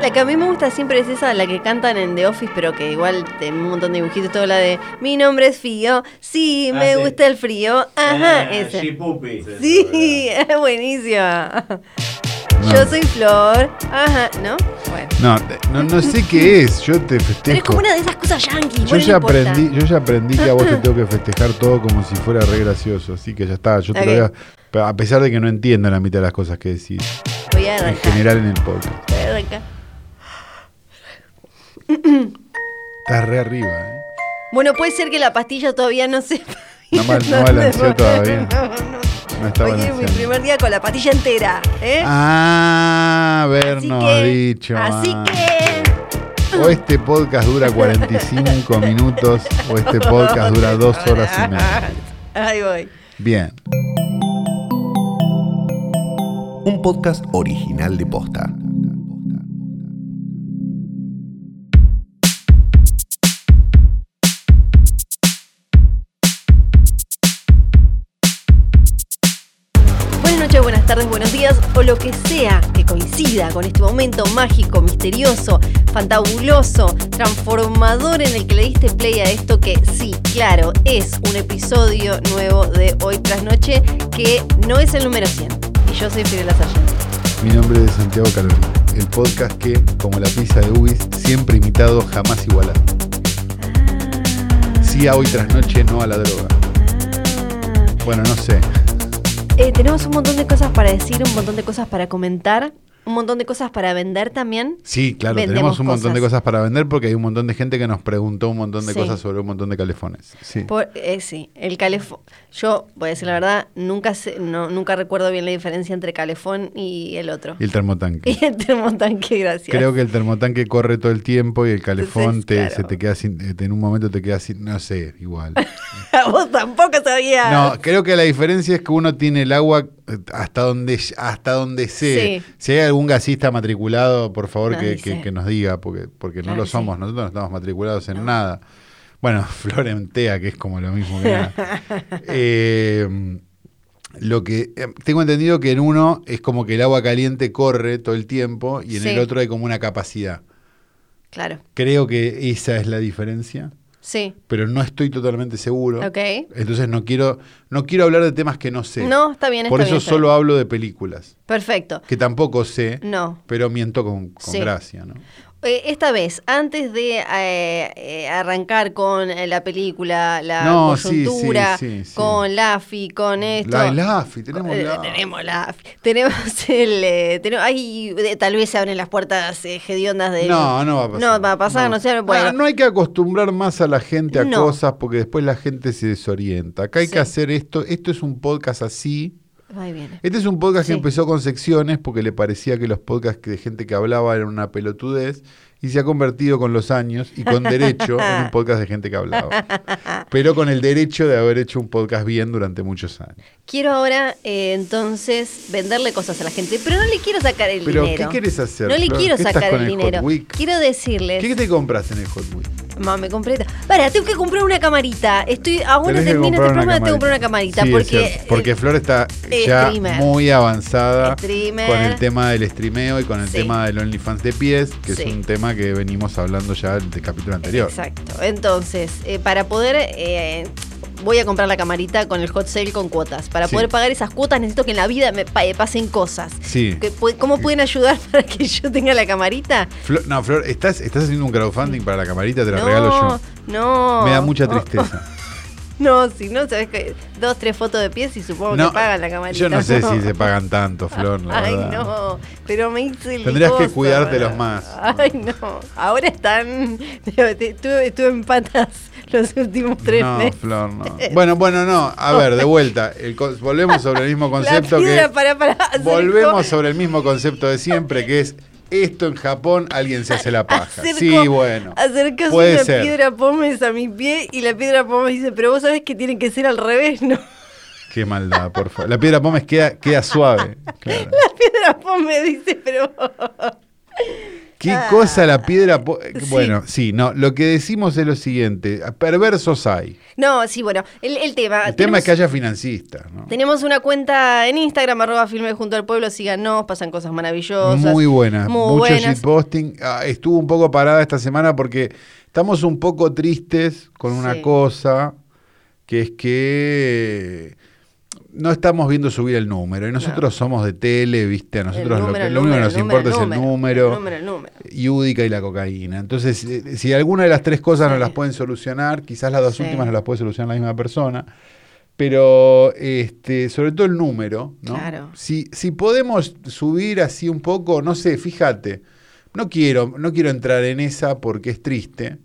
La que a mí me gusta siempre es esa, la que cantan en The Office, pero que igual tiene un montón de dibujitos, toda la de Mi nombre es Fío, sí, Ah, me sí. gusta el frío, ajá, Ah, Puppies. Sí, es buenísima. No. Yo soy Flor, ajá, ¿no? Bueno. No, no, no sé qué es. Yo te Pero es festejo. como una de esas cosas yankees. Yo ya aprendí, yo ya aprendí que a vos te tengo que festejar todo como si fuera re gracioso, así que ya está, yo te lo voy a, a pesar de que no entiendo la mitad de las cosas que decís, Voy a en arrancar. general en el podcast. Voy a arrancar. Estás re arriba, ¿eh? Bueno, puede ser que la pastilla todavía no se. No mal- no balanceó todavía. No, no. No está Hoy es mi primer día con la pastilla entera, ¿eh? Ah, Así habernos que- dicho. Así ah. que. O este podcast dura 45 minutos o este podcast dura dos horas y media. Ahí voy. Bien. Un podcast original de Posta. Tardes, buenos días o lo que sea que coincida con este momento mágico, misterioso, fantabuloso, transformador en el que le diste play a esto que sí, claro, es un episodio nuevo de Hoy tras Noche que no es el número 100. Y yo soy Fidel Sargent. Mi nombre es Santiago Carolina. El podcast que, como la pizza de Ubis, siempre imitado, jamás igualado. Sí a hoy tras noche, no a la droga. Bueno, no sé. Eh, tenemos un montón de cosas para decir, un montón de cosas para comentar, un montón de cosas para vender también. Sí, claro, Vendemos tenemos un montón de cosas. para vender porque hay un montón de gente que nos preguntó un montón de Sí. cosas sobre un montón de calefones. Sí. Por, eh, sí, el calefón. Yo, voy a decir la verdad, nunca sé, no, nunca recuerdo bien la diferencia entre calefón y el otro. Y el termotanque. Y el termotanque, gracias. Creo que el termotanque corre todo el tiempo y el calefón Entonces, te, claro. se te queda sin, eh, en un momento te queda sin, no sé, igual. Vos tampoco sabías. No, creo que la diferencia es que uno tiene el agua hasta donde hasta donde sé. Sí. Si hay algún gasista matriculado, por favor que, dice. que- que nos diga, porque, porque Claro no lo somos, sí. nosotros no estamos matriculados en nada. Bueno, Florentea, que es como lo mismo que nada. Eh, lo que eh, tengo entendido que en uno es como que el agua caliente corre todo el tiempo y en Sí. el otro hay como una capacidad. Claro, Creo que esa es la diferencia, sí. pero no estoy totalmente seguro. Ok. Entonces no quiero, no quiero hablar de temas que no sé. No, está bien, está Por bien. eso está solo bien. hablo de películas, Perfecto. que tampoco sé, No. pero miento con, con Sí. gracia, ¿no? Eh, esta vez, antes de eh, eh, arrancar con eh, la película, la No, coyuntura, sí, sí, sí. con Laffy, con esto. La Lafi, tenemos Eh, la Tenemos la. Tenemos el. eh, tenemos, eh, tal vez se abren las puertas eh, hediondas de. No, no va a pasar. No va a pasar, no, sé. Bueno, Ah, no hay que acostumbrar más a la gente a No. cosas porque después la gente se desorienta. Acá hay que hacer esto. Esto es un podcast así. Ahí viene. Este es un podcast Sí. que empezó con secciones porque le parecía que los podcasts de gente que hablaba eran una pelotudez y se ha convertido con los años y con derecho en un podcast de gente que hablaba. Pero con el derecho de haber hecho un podcast bien durante muchos años. Quiero ahora, eh, entonces, venderle cosas a la gente, pero no le quiero sacar el Pero, dinero. ¿qué querés hacer? No le Flor? quiero ¿Qué estás sacar el dinero. Quiero decirles. ¿Qué te compras en el Hot Week? Compré. esta- Para, tengo que comprar una camarita. Estoy, aún no termino este programa, tengo que comprar una camarita. Sí, porque. porque Flor está ya streamer. muy avanzada Streamer. con el tema del streameo y con el Sí. tema del OnlyFans de pies, que Sí. es un tema que venimos hablando ya del capítulo anterior. Exacto. Entonces, eh, para poder. eh, voy a comprar la camarita con el hot sale con cuotas. Para Sí. poder pagar esas cuotas necesito que en la vida me pa- eh, pasen cosas. Sí. ¿Cómo pueden ayudar para que yo tenga la camarita? Flor- no, Flor, ¿estás, estás haciendo un crowdfunding para la camarita, te la no, regalo yo. no. Me da mucha Oh, tristeza. No, si no, sabes que dos, tres fotos de pies y supongo que pagan la camarita. yo no sé si se pagan tanto, Flor, la Ay, verdad. no, pero me hice el Tendrías que coso, cuidártelos más. Ay, no, ahora están. Estuve, estuve en patas los últimos tres no, meses. Flor, no. Bueno, bueno, no. A ver, de vuelta. El volvemos sobre el mismo concepto la piedra que. para, para Volvemos sobre el mismo concepto de siempre, que es esto en Japón alguien se hace la paja. hacer Sí, bueno. Acercas una ser. piedra pómez a mi pie y la piedra pómez dice, pero vos sabés que tiene que ser al revés, ¿no? Qué maldad, por favor. La piedra pómez queda, queda suave. Claro. La piedra pómez dice, pero... ¿Qué cosa la piedra? Bueno, sí, no. Lo que decimos es lo siguiente: perversos hay. No, sí, bueno, el, el tema. El tema es que haya financistas, ¿no? Tenemos una cuenta en Instagram, arroba filme junto al pueblo, síganos, pasan cosas maravillosas. Muy buena, Muy mucho buenas. shitposting. Ah, estuvo un poco parada esta semana porque estamos un poco tristes con una Sí. cosa que es que no estamos viendo subir el número y nosotros somos de tele, viste, a nosotros lo, que, único que nos importa es el número, el número, el número. Yúdica y la cocaína. Entonces, eh, si alguna de las tres cosas no las pueden solucionar, quizás las dos Sí. últimas no las puede solucionar la misma persona. Pero este, sobre todo el número, ¿no? Claro. Si, si podemos subir así un poco, no sé, fíjate, no quiero, no quiero entrar en esa porque es triste,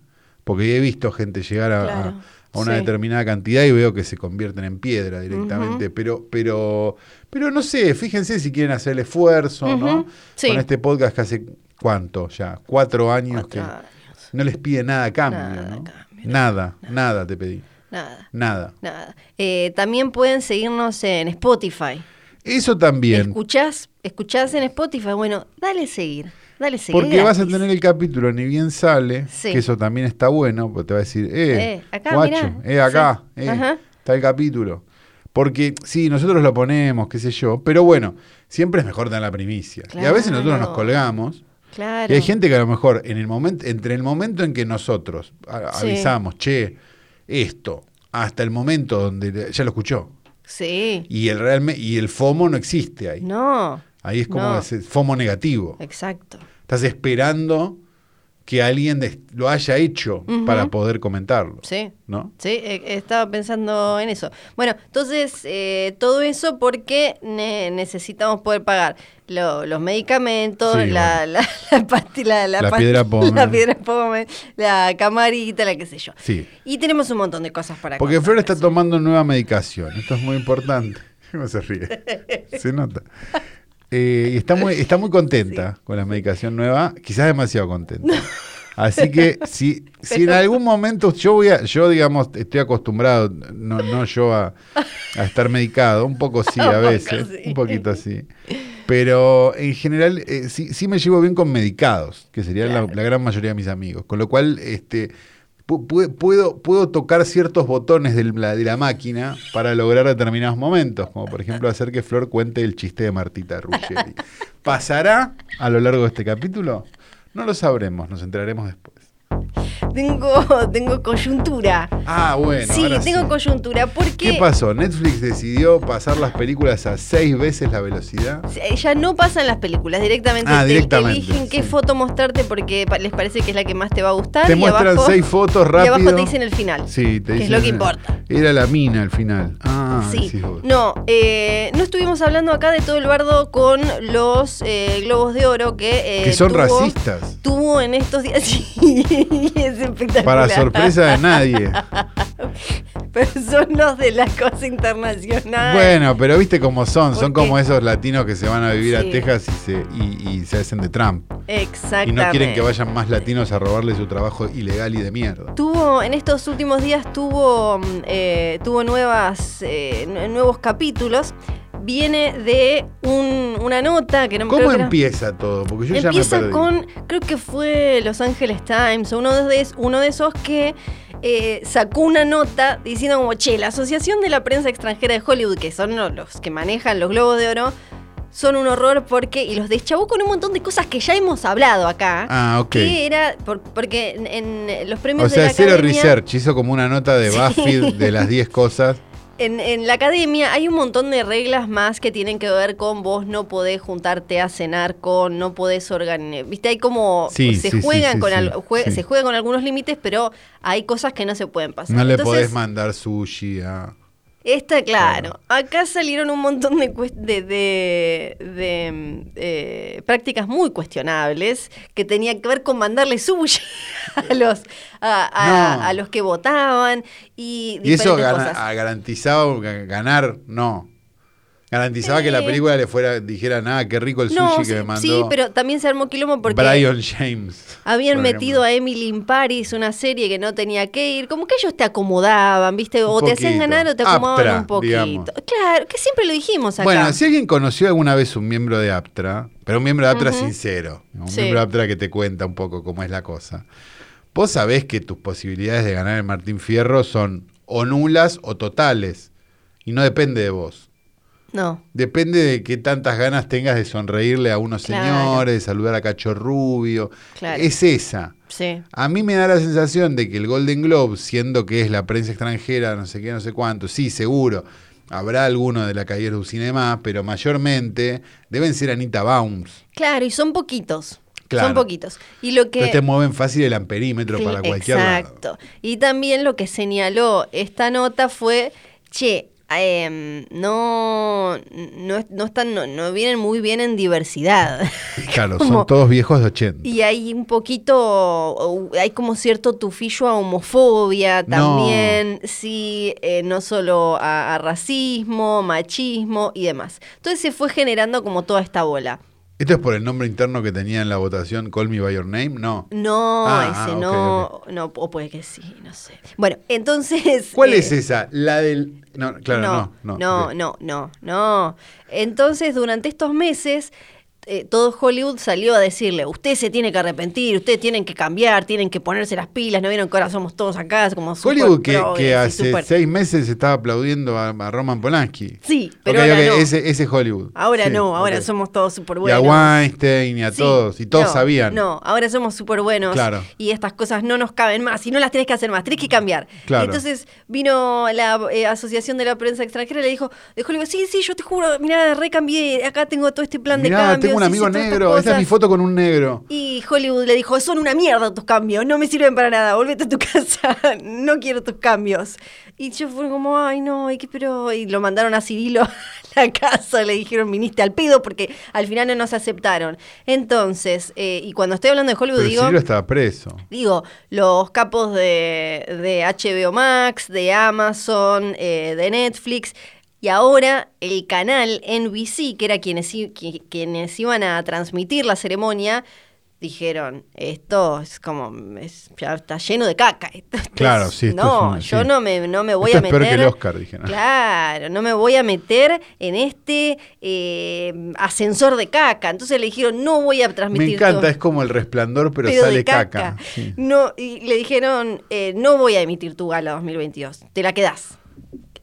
porque he visto gente llegar a, a- Claro, a una sí. determinada cantidad y veo que se convierten en piedra directamente, pero, pero, pero no sé, fíjense si quieren hacer el esfuerzo, ¿no? Sí. Con este podcast que hace cuánto ya, cuatro años Cuatro que años. no les pide nada a cambio, Nada a ¿no? cambio, Nada, nada te pedí, Nada, nada. nada. Eh, también pueden seguirnos en Spotify. Eso también, ¿Escuchás? ¿Escuchás en Spotify? Bueno, dale seguir. Dale seguir. porque vas a tener el capítulo ni bien sale, Sí. que eso también está bueno, porque te va a decir, eh, Eh, acá, guacho, mirá. eh, acá, Sí. eh, Ajá. está el capítulo. Porque sí, nosotros lo ponemos, qué sé yo, pero bueno, siempre es mejor tener la primicia. Y a veces nosotros nos colgamos. Claro. Y hay gente que a lo mejor en el momento, entre el momento en que nosotros Sí. avisamos, che, esto, hasta el momento donde ya lo escuchó. Sí. Y el realme, y el FOMO no existe ahí. No. Ahí es como no. ese FOMO negativo. Exacto. Estás esperando que alguien lo haya hecho para poder comentarlo. Sí. ¿No? Sí, eh, estaba pensando en eso. Bueno, entonces eh, todo eso porque ne- necesitamos poder pagar lo- los medicamentos, Sí, la, bueno. la, la pastilla, la, piedra pómez. la piedra pómez, la camarita, la qué sé yo. Sí. Y tenemos un montón de cosas para Porque Flor está tomando nueva medicación. Esto es muy importante. ¿Cómo se ríe? Se nota. Eh, y está muy, está muy contenta con la medicación nueva, quizás demasiado contenta. Así que si, si en algún momento yo voy a, yo digamos, estoy acostumbrado, no, no yo a, a estar medicado, un poco sí a veces, un poquito así. Pero en general eh, sí, sí me llevo bien con medicados, que sería la, Claro. la gran mayoría de mis amigos. Con lo cual, este, puedo, puedo tocar ciertos botones de la, de la máquina para lograr determinados momentos, como por ejemplo hacer que Flor cuente el chiste de Martita Ruggeri. ¿Pasará a lo largo de este capítulo? No lo sabremos, nos enteraremos después. Tengo, tengo coyuntura. Ah, bueno. sí, ahora tengo sí. coyuntura. Porque ¿Qué pasó? ¿Netflix decidió pasar las películas a seis veces la velocidad? ya no pasan las películas, directamente, Ah, te directamente, eligen qué sí. foto mostrarte porque les parece que es la que más te va a gustar. Te y muestran abajo- seis fotos Y rápido. abajo te dicen el final. Sí, te que es dicen, lo que importa. Era la mina al final. Ah, Sí, no, eh, no estuvimos hablando acá de todo el bardo con los eh, globos de oro que, eh, que son tuvo, racistas. tuvo en estos días. Sí, es espectacular. Para sorpresa de nadie. Pero son los de la cosa internacional. Bueno, pero viste cómo son. Son como esos latinos que se van a vivir Sí. a Texas y se, y, y se hacen de Trump. Exactamente. Y no quieren que vayan más latinos a robarle su trabajo ilegal y de mierda. Tuvo, en estos últimos días tuvo, mm, eh, tuvo nuevas, eh, nu- nuevos capítulos. Viene de un- una nota que no ¿Cómo creo que era- empieza todo? Porque yo ya me Empieza perdí. con, creo que fue Los Angeles Times, o uno de, uno de esos que eh, sacó una nota diciendo como, che, la Asociación de la Prensa Extranjera de Hollywood, que son los, que manejan los globos de oro, son un horror porque, y los deschavó con un montón de cosas que ya hemos hablado acá. Ah, ok. Que era, por- porque en, en los premios O sea, de la cero academia, research. Hizo como una nota de Sí. BuzzFeed de las 10 cosas. En, en la academia hay un montón de reglas más que tienen que ver con vos no podés juntarte a cenar con, no podés organizar. Viste, hay como Sí, se sí, juegan sí, con al- jue- se juega con algunos límites, pero hay cosas que no se pueden pasar. No le Entonces, podés mandar sushi a. Está claro. Acá salieron un montón de, de, de- de, eh, prácticas muy cuestionables que tenían que ver con mandarle sushi a los, a, a- No. a los que votaban y Y eso gana- cosas. a garantizado ga- ganar, no. Garantizaba que la película le fuera, dijera, nada, qué rico el sushi No, que sí, me mandó sí, pero también se armó quilombo porque Brian James. habían metido a Emily in Paris, una serie que no tenía que ir. Como que ellos te acomodaban, ¿viste? O te hacían ganar o te acomodaban Aptra, un poquito. digamos. Claro, que siempre lo dijimos acá. Bueno, si alguien conoció alguna vez un miembro de Aptra, pero un miembro de Aptra sincero, un Sí. miembro de Aptra que te cuenta un poco cómo es la cosa, vos sabés que tus posibilidades de ganar el Martín Fierro son o nulas o totales, y no depende de vos. No. Depende de qué tantas ganas tengas de sonreírle a unos Claro. señores, de saludar a Cacho Rubio. Claro. Es esa. Sí. A mí me da la sensación de que el Golden Globe, siendo que es la prensa extranjera, no sé qué, no sé cuánto, sí, seguro, habrá alguno de la calle du Cinema, pero mayormente deben ser Anita Baums. Claro, y son poquitos. Claro. Son poquitos. Y lo que. Te mueven fácil el amperímetro para cualquier lado. Exacto. Y también lo que señaló esta nota fue, che, em, no, no, no están, no, no vienen muy bien en diversidad. Claro, Como- son todos viejos de 80. Y hay un poquito, hay como cierto tufillo a homofobia también, sí, eh, no solo a, a racismo, machismo y demás. Entonces se fue generando como toda esta bola. ¿Esto es por el nombre interno que tenía en la votación Call Me By Your Name? No. No, Ah, ese ah, ok, no, no, o puede que sí, no sé. Bueno, entonces... ¿Cuál eh, es esa? La del... No, claro, no. No, no, no, no. Entonces, durante estos meses, eh, todo Hollywood salió a decirle, usted se tiene que arrepentir, ustedes tienen que cambiar, tienen que ponerse las pilas, ¿no vieron que ahora somos todos acá como Hollywood que, que hace super- seis meses estaba aplaudiendo a, a Roman Polanski. Sí, pero Ok, ahora ok, no. Ese, ese es Hollywood. Ahora Sí, no, ahora somos todos súper Y a buenos. Weinstein y a Sí, todos. Y todos no, sabían. No, ahora somos súper buenos. Claro. Y estas cosas no nos caben más. Y no las tenés que hacer más. Tenés que cambiar. Claro. Entonces vino la eh, Asociación de la Prensa Extranjera y le dijo, de Hollywood, sí, sí, yo te juro, mirá, recambié. Acá tengo todo este plan de Mirá, tengo un amigo negro. Esta es mi cosas". foto con un negro. Y Hollywood le dijo, son una mierda tus cambios, no me sirven para nada, volvete a tu casa, no quiero tus cambios. Y yo fue como, ay no, y, qué, pero... y lo mandaron a Cirilo a la casa, le dijeron, viniste al pedo porque al final no nos aceptaron. Entonces, eh, y cuando estoy hablando de Hollywood, Pero digo... Cirilo estaba preso. Digo, los capos de, de HBO Max, de Amazon, eh, de Netflix. Y ahora el canal NBC, que era quienes, quienes iban a transmitir la ceremonia, dijeron, esto es como, es- ya está lleno de caca. Esto- esto Claro, es- sí, esto No, es un- yo sí. no me, no me voy Esto a es peor meter... que el Oscar, dijeron. Claro, no me voy a meter en este eh, ascensor de caca. Entonces le dijeron, no voy a transmitir Me encanta, es como el resplandor, pero, pero sale de caca. caca. Sí. No, y le dijeron, eh, no voy a emitir tu gala 2022, te la quedás.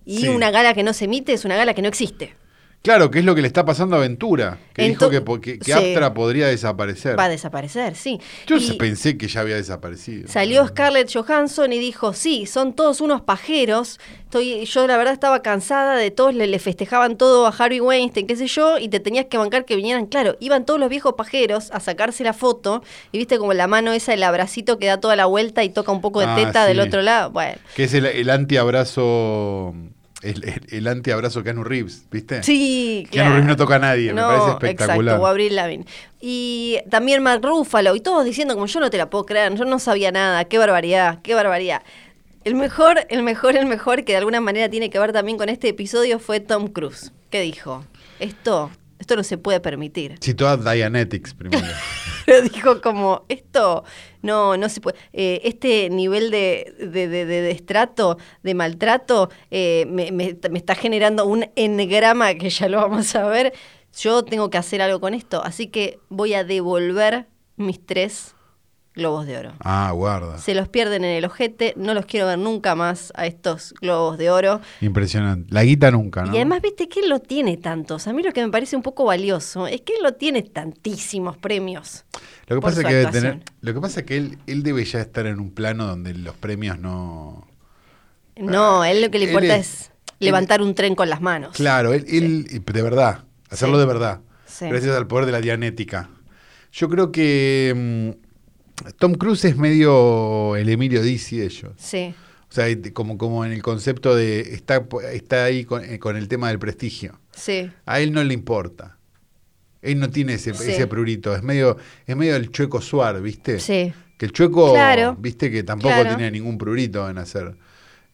Y Sí. una gala que no se emite es una gala que no existe. Claro, que es lo que le está pasando a Ventura, que dijo que, que. Aptra podría desaparecer. Va a desaparecer, sí. Yo Y pensé que ya había desaparecido. Salió Scarlett Johansson y dijo, sí, son todos unos pajeros. Estoy, yo la verdad estaba cansada de todos, le, le festejaban todo a Harvey Weinstein, qué sé yo, y te tenías que bancar que vinieran, claro, iban todos los viejos pajeros a sacarse la foto, y viste como la mano esa, el abracito que da toda la vuelta y toca un poco de Ah, teta del otro lado. Bueno. Que es el, el antiabrazo. El, el, el antiabrazo Keanu Reeves, ¿viste? Sí, Keanu Reeves no toca a nadie, me parece espectacular. Exacto, o Avril Lavigne. Y también Mark Ruffalo, y todos diciendo como yo no te la puedo creer, yo no sabía nada, qué barbaridad, qué barbaridad. El mejor, el mejor, el mejor, que de alguna manera tiene que ver también con este episodio, fue Tom Cruise. ¿Qué dijo? Esto, esto no se puede permitir. Citó a Dianetics primero. Pero dijo como, esto no, no se puede. eh, este nivel de, de, de- de destrato, de maltrato, eh, me, me- me está generando un engrama que ya lo vamos a ver. Yo tengo que hacer algo con esto. Así que voy a devolver mis tres globos de oro. Ah, guarda. Se los pierden en el ojete, no los quiero ver nunca más a estos globos de oro. Impresionante. La guita nunca, ¿no? Y además, viste que él lo tiene tantos. A mí lo que me parece un poco valioso es que él lo tiene tantísimos premios. lo que pasa es que debe tener, lo que pasa es que él, él debe ya estar en un plano donde los premios no. No, a él lo que le importa es- es, levantar un tren con las manos. Claro, él, él de verdad, hacerlo Sí. de verdad. Sí. Gracias al poder de la dianética. Yo creo que mm, Tom Cruise es medio el Emilio Dizzy de ellos. Sí, O sea, como, como en el concepto de está, está ahí con, eh, con el tema del prestigio. sí, A él no le importa. Él no tiene ese, Sí. ese prurito. Es medio, es medio el chueco suar, ¿viste? sí. Que el chueco, Claro. viste que tampoco Claro. tiene ningún prurito en hacer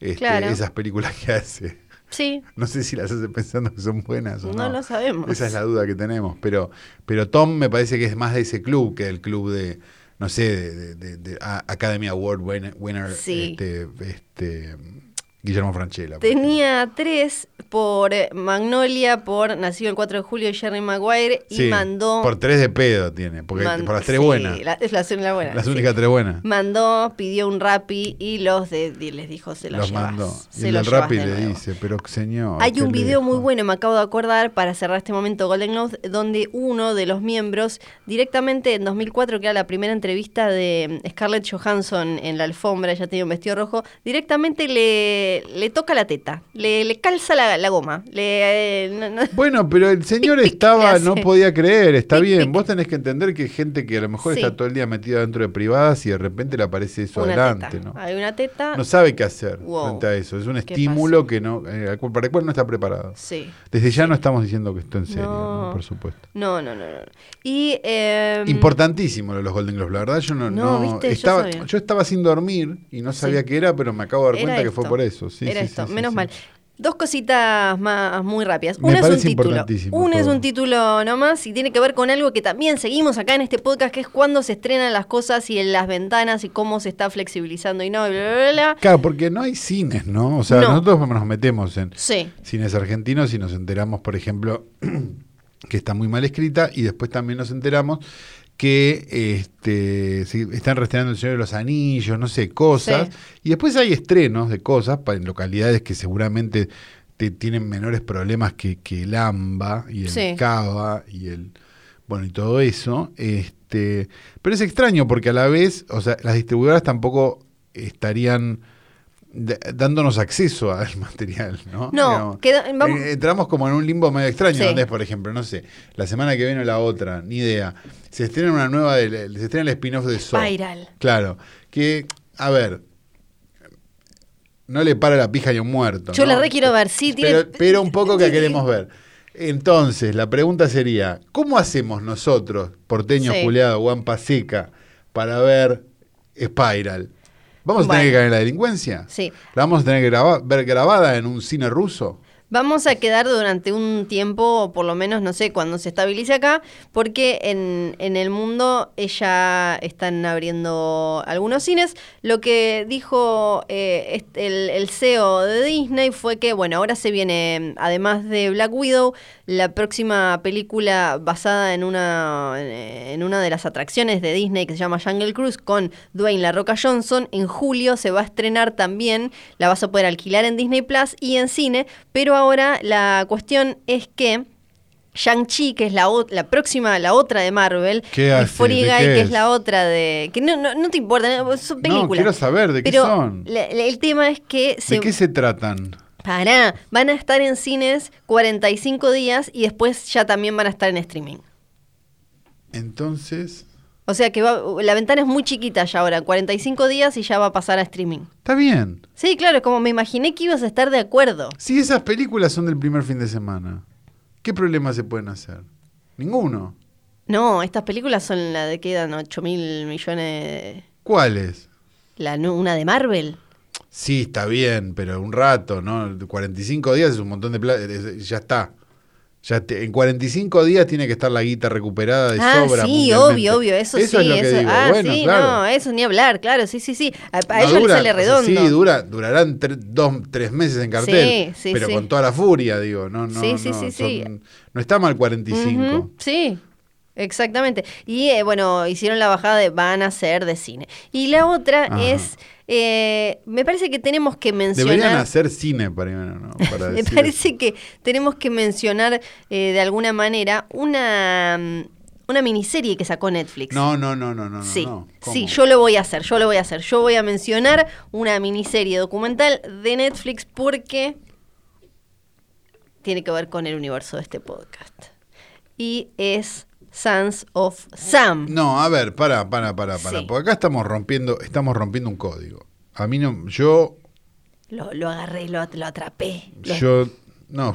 este, Claro. esas películas que hace. Sí, No sé si las hace pensando que son buenas o no. no lo sabemos. Esa es la duda que tenemos. Pero, pero Tom me parece que es más de ese club que del club de, no sé, de, de- de- Academy Award winner, winner, Sí. este, este, Guillermo Franchella. Tenía tres por eh, Magnolia, por Nacido el 4 de julio de Jerry Maguire y Sí, mandó... Por tres de pedo tiene, porque man- por las tres sí, buenas. la- es la, la buena. las sí. únicas tres buenas. Mandó, pidió un rapi y los de, les dijo, se los, Los llevas, mandó. se Y el los Rappi de le nuevo. dice, pero señor. Hay un video muy bueno, me acabo de acordar, para cerrar este momento Golden Globes, donde uno de los miembros, directamente en 2004, que era la primera entrevista de Scarlett Johansson en la alfombra, ella tenía un vestido rojo, directamente le, le toca la teta, le, le calza la, la goma. Le, eh, no- no- Bueno, pero el señor estaba, no podía creer, está bien. Vos tenés que entender que hay gente que a lo mejor Sí. está todo el día metida dentro de privadas y de repente le aparece eso una adelante, teta. ¿no? Hay una teta. No sabe qué hacer Wow. frente a eso. Es un ¿Qué estímulo que no, eh, para el cual no está preparado. Sí. Desde ya no estamos diciendo que esto en serio, por supuesto. No, no, no, no. Y. eh, Importantísimo lo de los Golden Globes. La verdad, yo no, No, no- viste, estaba, yo estaba sin dormir y no sabía Sí. qué era, pero me acabo de dar Era cuenta que fue por eso. Sí, Era sí, esto, sí, menos mal. Dos cositas más muy rápidas. Me Una es un título. Una es un título nomás y tiene que ver con algo que también seguimos acá en este podcast, que es cuando se estrenan las cosas y en las ventanas y cómo se está flexibilizando y no, y bla, bla, bla. Claro, porque no hay cines, ¿no? O sea, No. nosotros nos metemos en Sí, cines argentinos y nos enteramos, por ejemplo, que está muy mal escrita y después también nos enteramos que este, se están restrenando El Señor de los Anillos, no sé, cosas. Sí. Y después hay estrenos de cosas en localidades que seguramente te- tienen menores problemas que, que el AMBA y el Sí. CABA y el... Bueno, y todo eso. Este, pero es extraño porque a la vez, o sea, las distribuidoras tampoco estarían dándonos acceso al material, ¿no? No, Digamos, queda- vamos- eh, entramos como en un limbo medio extraño, Sí. donde es, por ejemplo, no sé, la semana que viene o la otra, ni idea. Se estrena una nueva, se estrena el spin-off de Saw. Spiral. Claro, que, a ver, no le para la pija a un muerto. Yo ¿no? la re quiero ver, sí, tiene- Pero, pero un poco que queremos ver. Entonces, la pregunta sería, ¿cómo hacemos nosotros, porteño Sí. Juliado, Guampa Seca, para ver Spiral? ¿Vamos a tener que caer en la delincuencia? Sí. ¿La vamos a tener que ver grabada en un cine ruso? Vamos a quedar durante un tiempo, o por lo menos, no sé, cuando se estabilice acá, porque en, en el mundo ya están abriendo algunos cines. Lo que dijo eh, el, el CEO de Disney fue que, bueno, ahora se viene, además de Black Widow, la próxima película basada en una, en una de las atracciones de Disney que se llama Jungle Cruise con Dwayne La Roca Johnson. En julio se va a estrenar también, la vas a poder alquilar en Disney Plus y en cine, pero ahora la cuestión es que Shang-Chi, que es la, la próxima, la otra de Marvel, ¿Qué y? Free ¿De Guy, que es es? la otra de... que no, no, no te importa, no, son películas. quiero saber de qué pero son. la- la- el tema es que se, ¿De qué se tratan? Pará, van a estar en cines 45 días y después ya también van a estar en streaming. Entonces, O sea que va- la ventana es muy chiquita ya ahora, 45 días y ya va a pasar a streaming. está bien. Sí, claro, es como me imaginé que ibas a estar de acuerdo. Si esas películas son del primer fin de semana, ¿qué problemas se pueden hacer? Ninguno. No, estas películas son la de quedan 8 mil millones. ¿Cuáles? La, una de Marvel. Sí, está bien, pero un rato, ¿no? 45 días es un montón de plata, ya está. Ya te- en 45 días tiene que estar la guita recuperada de ah, sobra. sí, obvio, obvio, eso, sí. es lo que eso. digo. Ah, bueno, sí, claro. no, eso ni hablar, claro, sí, sí, sí. A, a No dura, les sale o sea, redondo. sí, dura, durarán tre- dos, tres meses en cartel, Sí, sí, pero sí. con toda la furia, digo. No, no, Sí, sí, no, sí, son- no está mal 45. Ujú, sí, exactamente. Y eh, bueno, hicieron la bajada de van a ser de cine. Y la otra Ajá. es, eh, me parece que tenemos que mencionar... Deberían hacer cine primero, ¿no? Para Me decir parece que tenemos que mencionar eh, de alguna manera una, mm, una miniserie que sacó Netflix. No, no, no, no, no. Sí, no. Sí, yo lo voy a hacer, yo lo voy a hacer. Yo voy a mencionar una miniserie documental de Netflix porque tiene que ver con el universo de este podcast. Y es Sons of Sam. No, a ver, para, para, para, para. Sí. Porque acá estamos rompiendo, estamos rompiendo un código. A mí no, yo, Lo, lo agarré, lo, lo atrapé. lo- yo, no,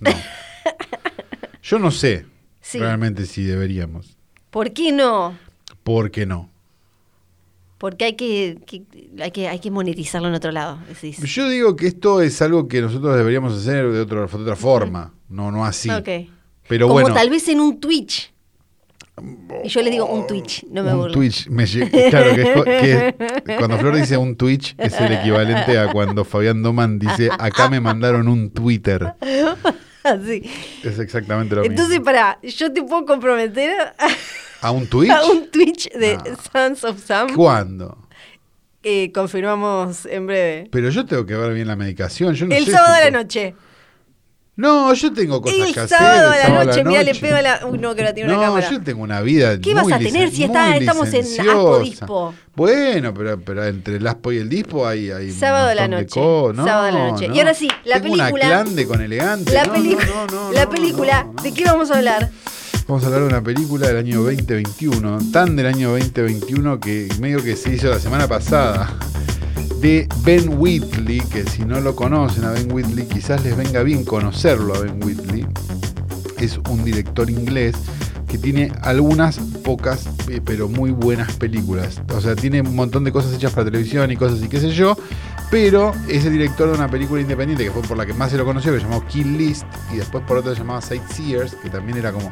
no. Yo no sé Sí. realmente si deberíamos. ¿Por qué no? ¿Por qué no? Porque hay que, que- hay que, hay que monetizarlo en otro lado. decís. Yo digo que esto es algo que nosotros deberíamos hacer de, otro- de otra forma, no, no así. Ok. Pero Como bueno, tal vez en un Twitch. Y yo le digo un Twitch, no me un burlo. Twitch, me claro que, es que cuando Flor dice un Twitch es el equivalente a cuando Fabián Doman dice acá me mandaron un Twitter. Así. Es exactamente lo Entonces, mismo. para, yo te puedo comprometer a, ¿A un Twitch? a un Twitch de No. Sons of Sam. ¿Cuándo? Eh, confirmamos en breve. Pero yo tengo que ver bien la medicación. Yo no el sé sábado a la noche. No, yo tengo cosas El que hacer. sábado a la noche. Mira, le noche. pego a la. Uy, no, que la tiene una No, cámara. yo tengo una vida ¿Qué muy vas a tener si está- estamos en. Aspo Dispo? Bueno, pero, pero entre el Aspo y el Dispo hay, hay Sábado a la noche. no, Sábado a la noche. no. Y ahora sí, la Tengo película- una clande con elegante. La, la película. ¿de qué vamos a hablar? Vamos a hablar de una película del año 2021, tan del año 2021 que medio que se hizo la semana pasada, de Ben Whitley, que si no lo conocen a Ben Whitley, quizás les venga bien conocerlo a Ben Whitley. Es un director inglés que tiene algunas pocas, eh, pero muy buenas películas. O sea, tiene un montón de cosas hechas para televisión y cosas y qué sé yo, pero es el director de una película independiente que fue por la que más se lo conoció, que se llamó Kill List, y después por otra se llamaba Sightseers, que también era como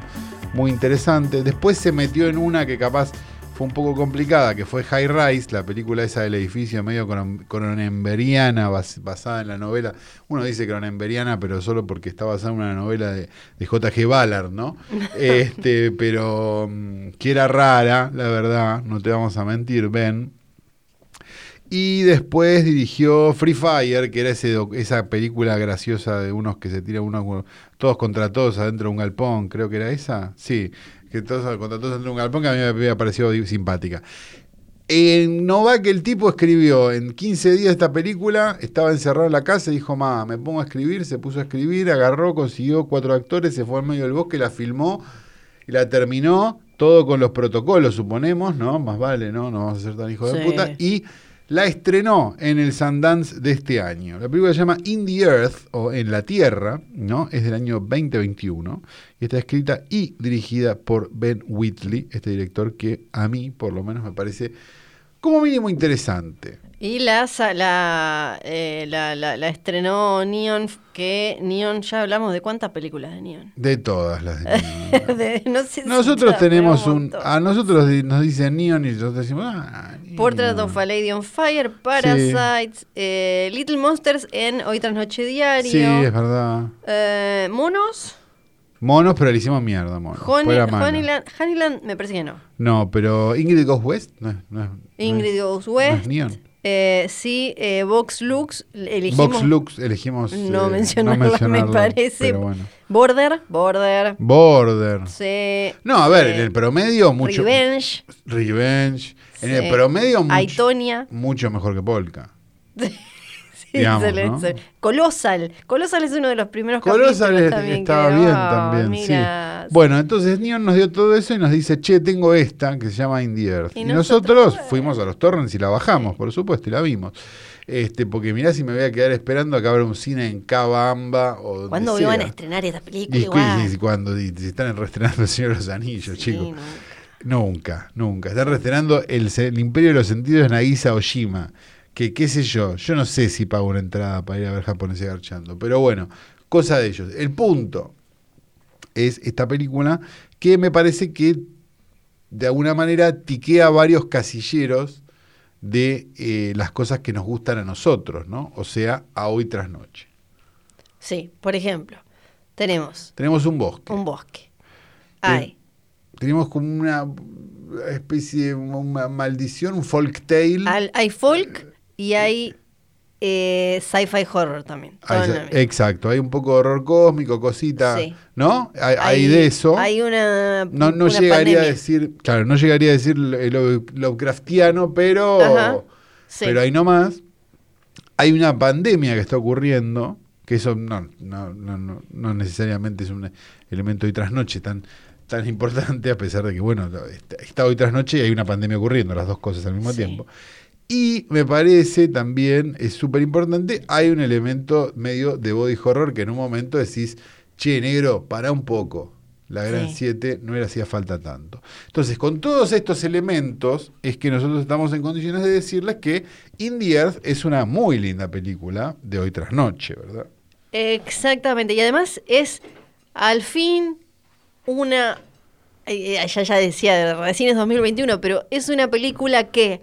muy interesante. Después se metió en una que capaz fue un poco complicada, que fue High Rise, la película esa del edificio medio cronenberiana, bas- basada en la novela. Uno dice cronenberiana, pero solo porque está basada en una novela de, de J.G. Ballard, ¿no? este, pero mm, que era rara, la verdad, no te vamos a mentir, Ben. Y después dirigió Free Fire, que era ese esa película graciosa de unos que se tiran unos todos contra todos adentro de un galpón, creo que era esa. Sí, que todos de un galpón que a mí me había parecido simpática. En Nova que el tipo escribió en 15 días esta película, estaba encerrado en la casa y dijo, ma, me pongo a escribir, se puso a escribir, agarró, consiguió cuatro actores, se fue al medio del bosque, la filmó y la terminó, todo con los protocolos, suponemos, ¿no? Más vale, ¿no? No vamos a ser tan hijos de Sí. puta. Y la estrenó en el Sundance de este año. La película se llama In the Earth o En la Tierra, ¿no? Es del año 2021 y está escrita y dirigida por Ben Whitley, este director que a mí, por lo menos, me parece como mínimo interesante. Y la, la, eh, la, la, la estrenó Neon, que Neon, ya hablamos de cuántas películas de Neon. De todas las de Neon. De- no sé si Nosotros pero tenemos un. montón. A nosotros nos dicen Neon y nosotros decimos. Ah. Portrait of a Lady on Fire, Parasites, eh, Little Monsters en Hoy tras Noche Diario. Sí, es verdad. eh, Monos, Monos, pero le hicimos mierda, monos. Honeyland, Honeyland, me parece que no. No, pero Ingrid Goes West no es. No es- no Ingrid es- Goes no es West. Neon. Eh, sí, eh, Vox Lux, elegimos Vox Lux elegimos. no, eh, mencionarla, mencionarlo, me parece. Bueno. Border, Border. Border. Sí. No, a ver, en el promedio mucho. Revenge. Revenge. En el promedio mucho, Aitonia. mucho mejor que Polka. Digamos. Colossal. Colossal es uno de los primeros es- también estaba que- bien también, mira. sí. Bueno, entonces Neon nos dio todo eso y nos dice, che, tengo esta que se llama In the Earth. Y Y, nosotros, fuimos a los torrents y la bajamos, por supuesto, y la vimos. Este, porque mirá si me voy a quedar esperando a que abra un cine en Cabamba o donde ¿Cuándo sea. van a estrenar esta película? Y, igual? y- cuando están reestrenando El Señor de los Anillos, Sí, chicos. no. Nunca, nunca. Están reestrenando el Imperio de los Sentidos de Nagisa Oshima. Que qué sé yo, yo no sé si pago una entrada para ir a ver japoneses garchando. Pero bueno, cosa de ellos. El punto es esta película que me parece que de alguna manera tiquea varios casilleros de eh, las cosas que nos gustan a nosotros, ¿no? O sea, a hoy tras noche. Sí, por ejemplo, tenemos Tenemos un bosque. un bosque. Hay Tenemos como una especie de una maldición, un folk tale. Al- hay folk y hay eh, sci-fi horror también. mismo. exacto, hay un poco de horror cósmico, cosita, Sí. ¿no? Hay, hay de eso. Hay una. no no una llegaría a decir, claro, no llegaría a decir lo- lo- Lovecraftiano, pero, Ajá, sí. pero ahí nomás. Hay una pandemia que está ocurriendo, que eso no, no, no, no, necesariamente es un elemento hoy tras noche tan, tan importante, a pesar de que, bueno, está, está hoy tras noche y hay una pandemia ocurriendo, las dos cosas al mismo Sí. tiempo. Y me parece también, es súper importante, hay un elemento medio de body horror que en un momento decís, che, negro, para un poco. la Gran Sí. 7 no le hacía falta tanto. Entonces, con todos estos elementos, es que nosotros estamos en condiciones de decirles que In the Earth es una muy linda película de hoy tras noche, ¿verdad? Exactamente, y además es al fin una, eh, ya, ya decía, recién es 2021, pero es una película que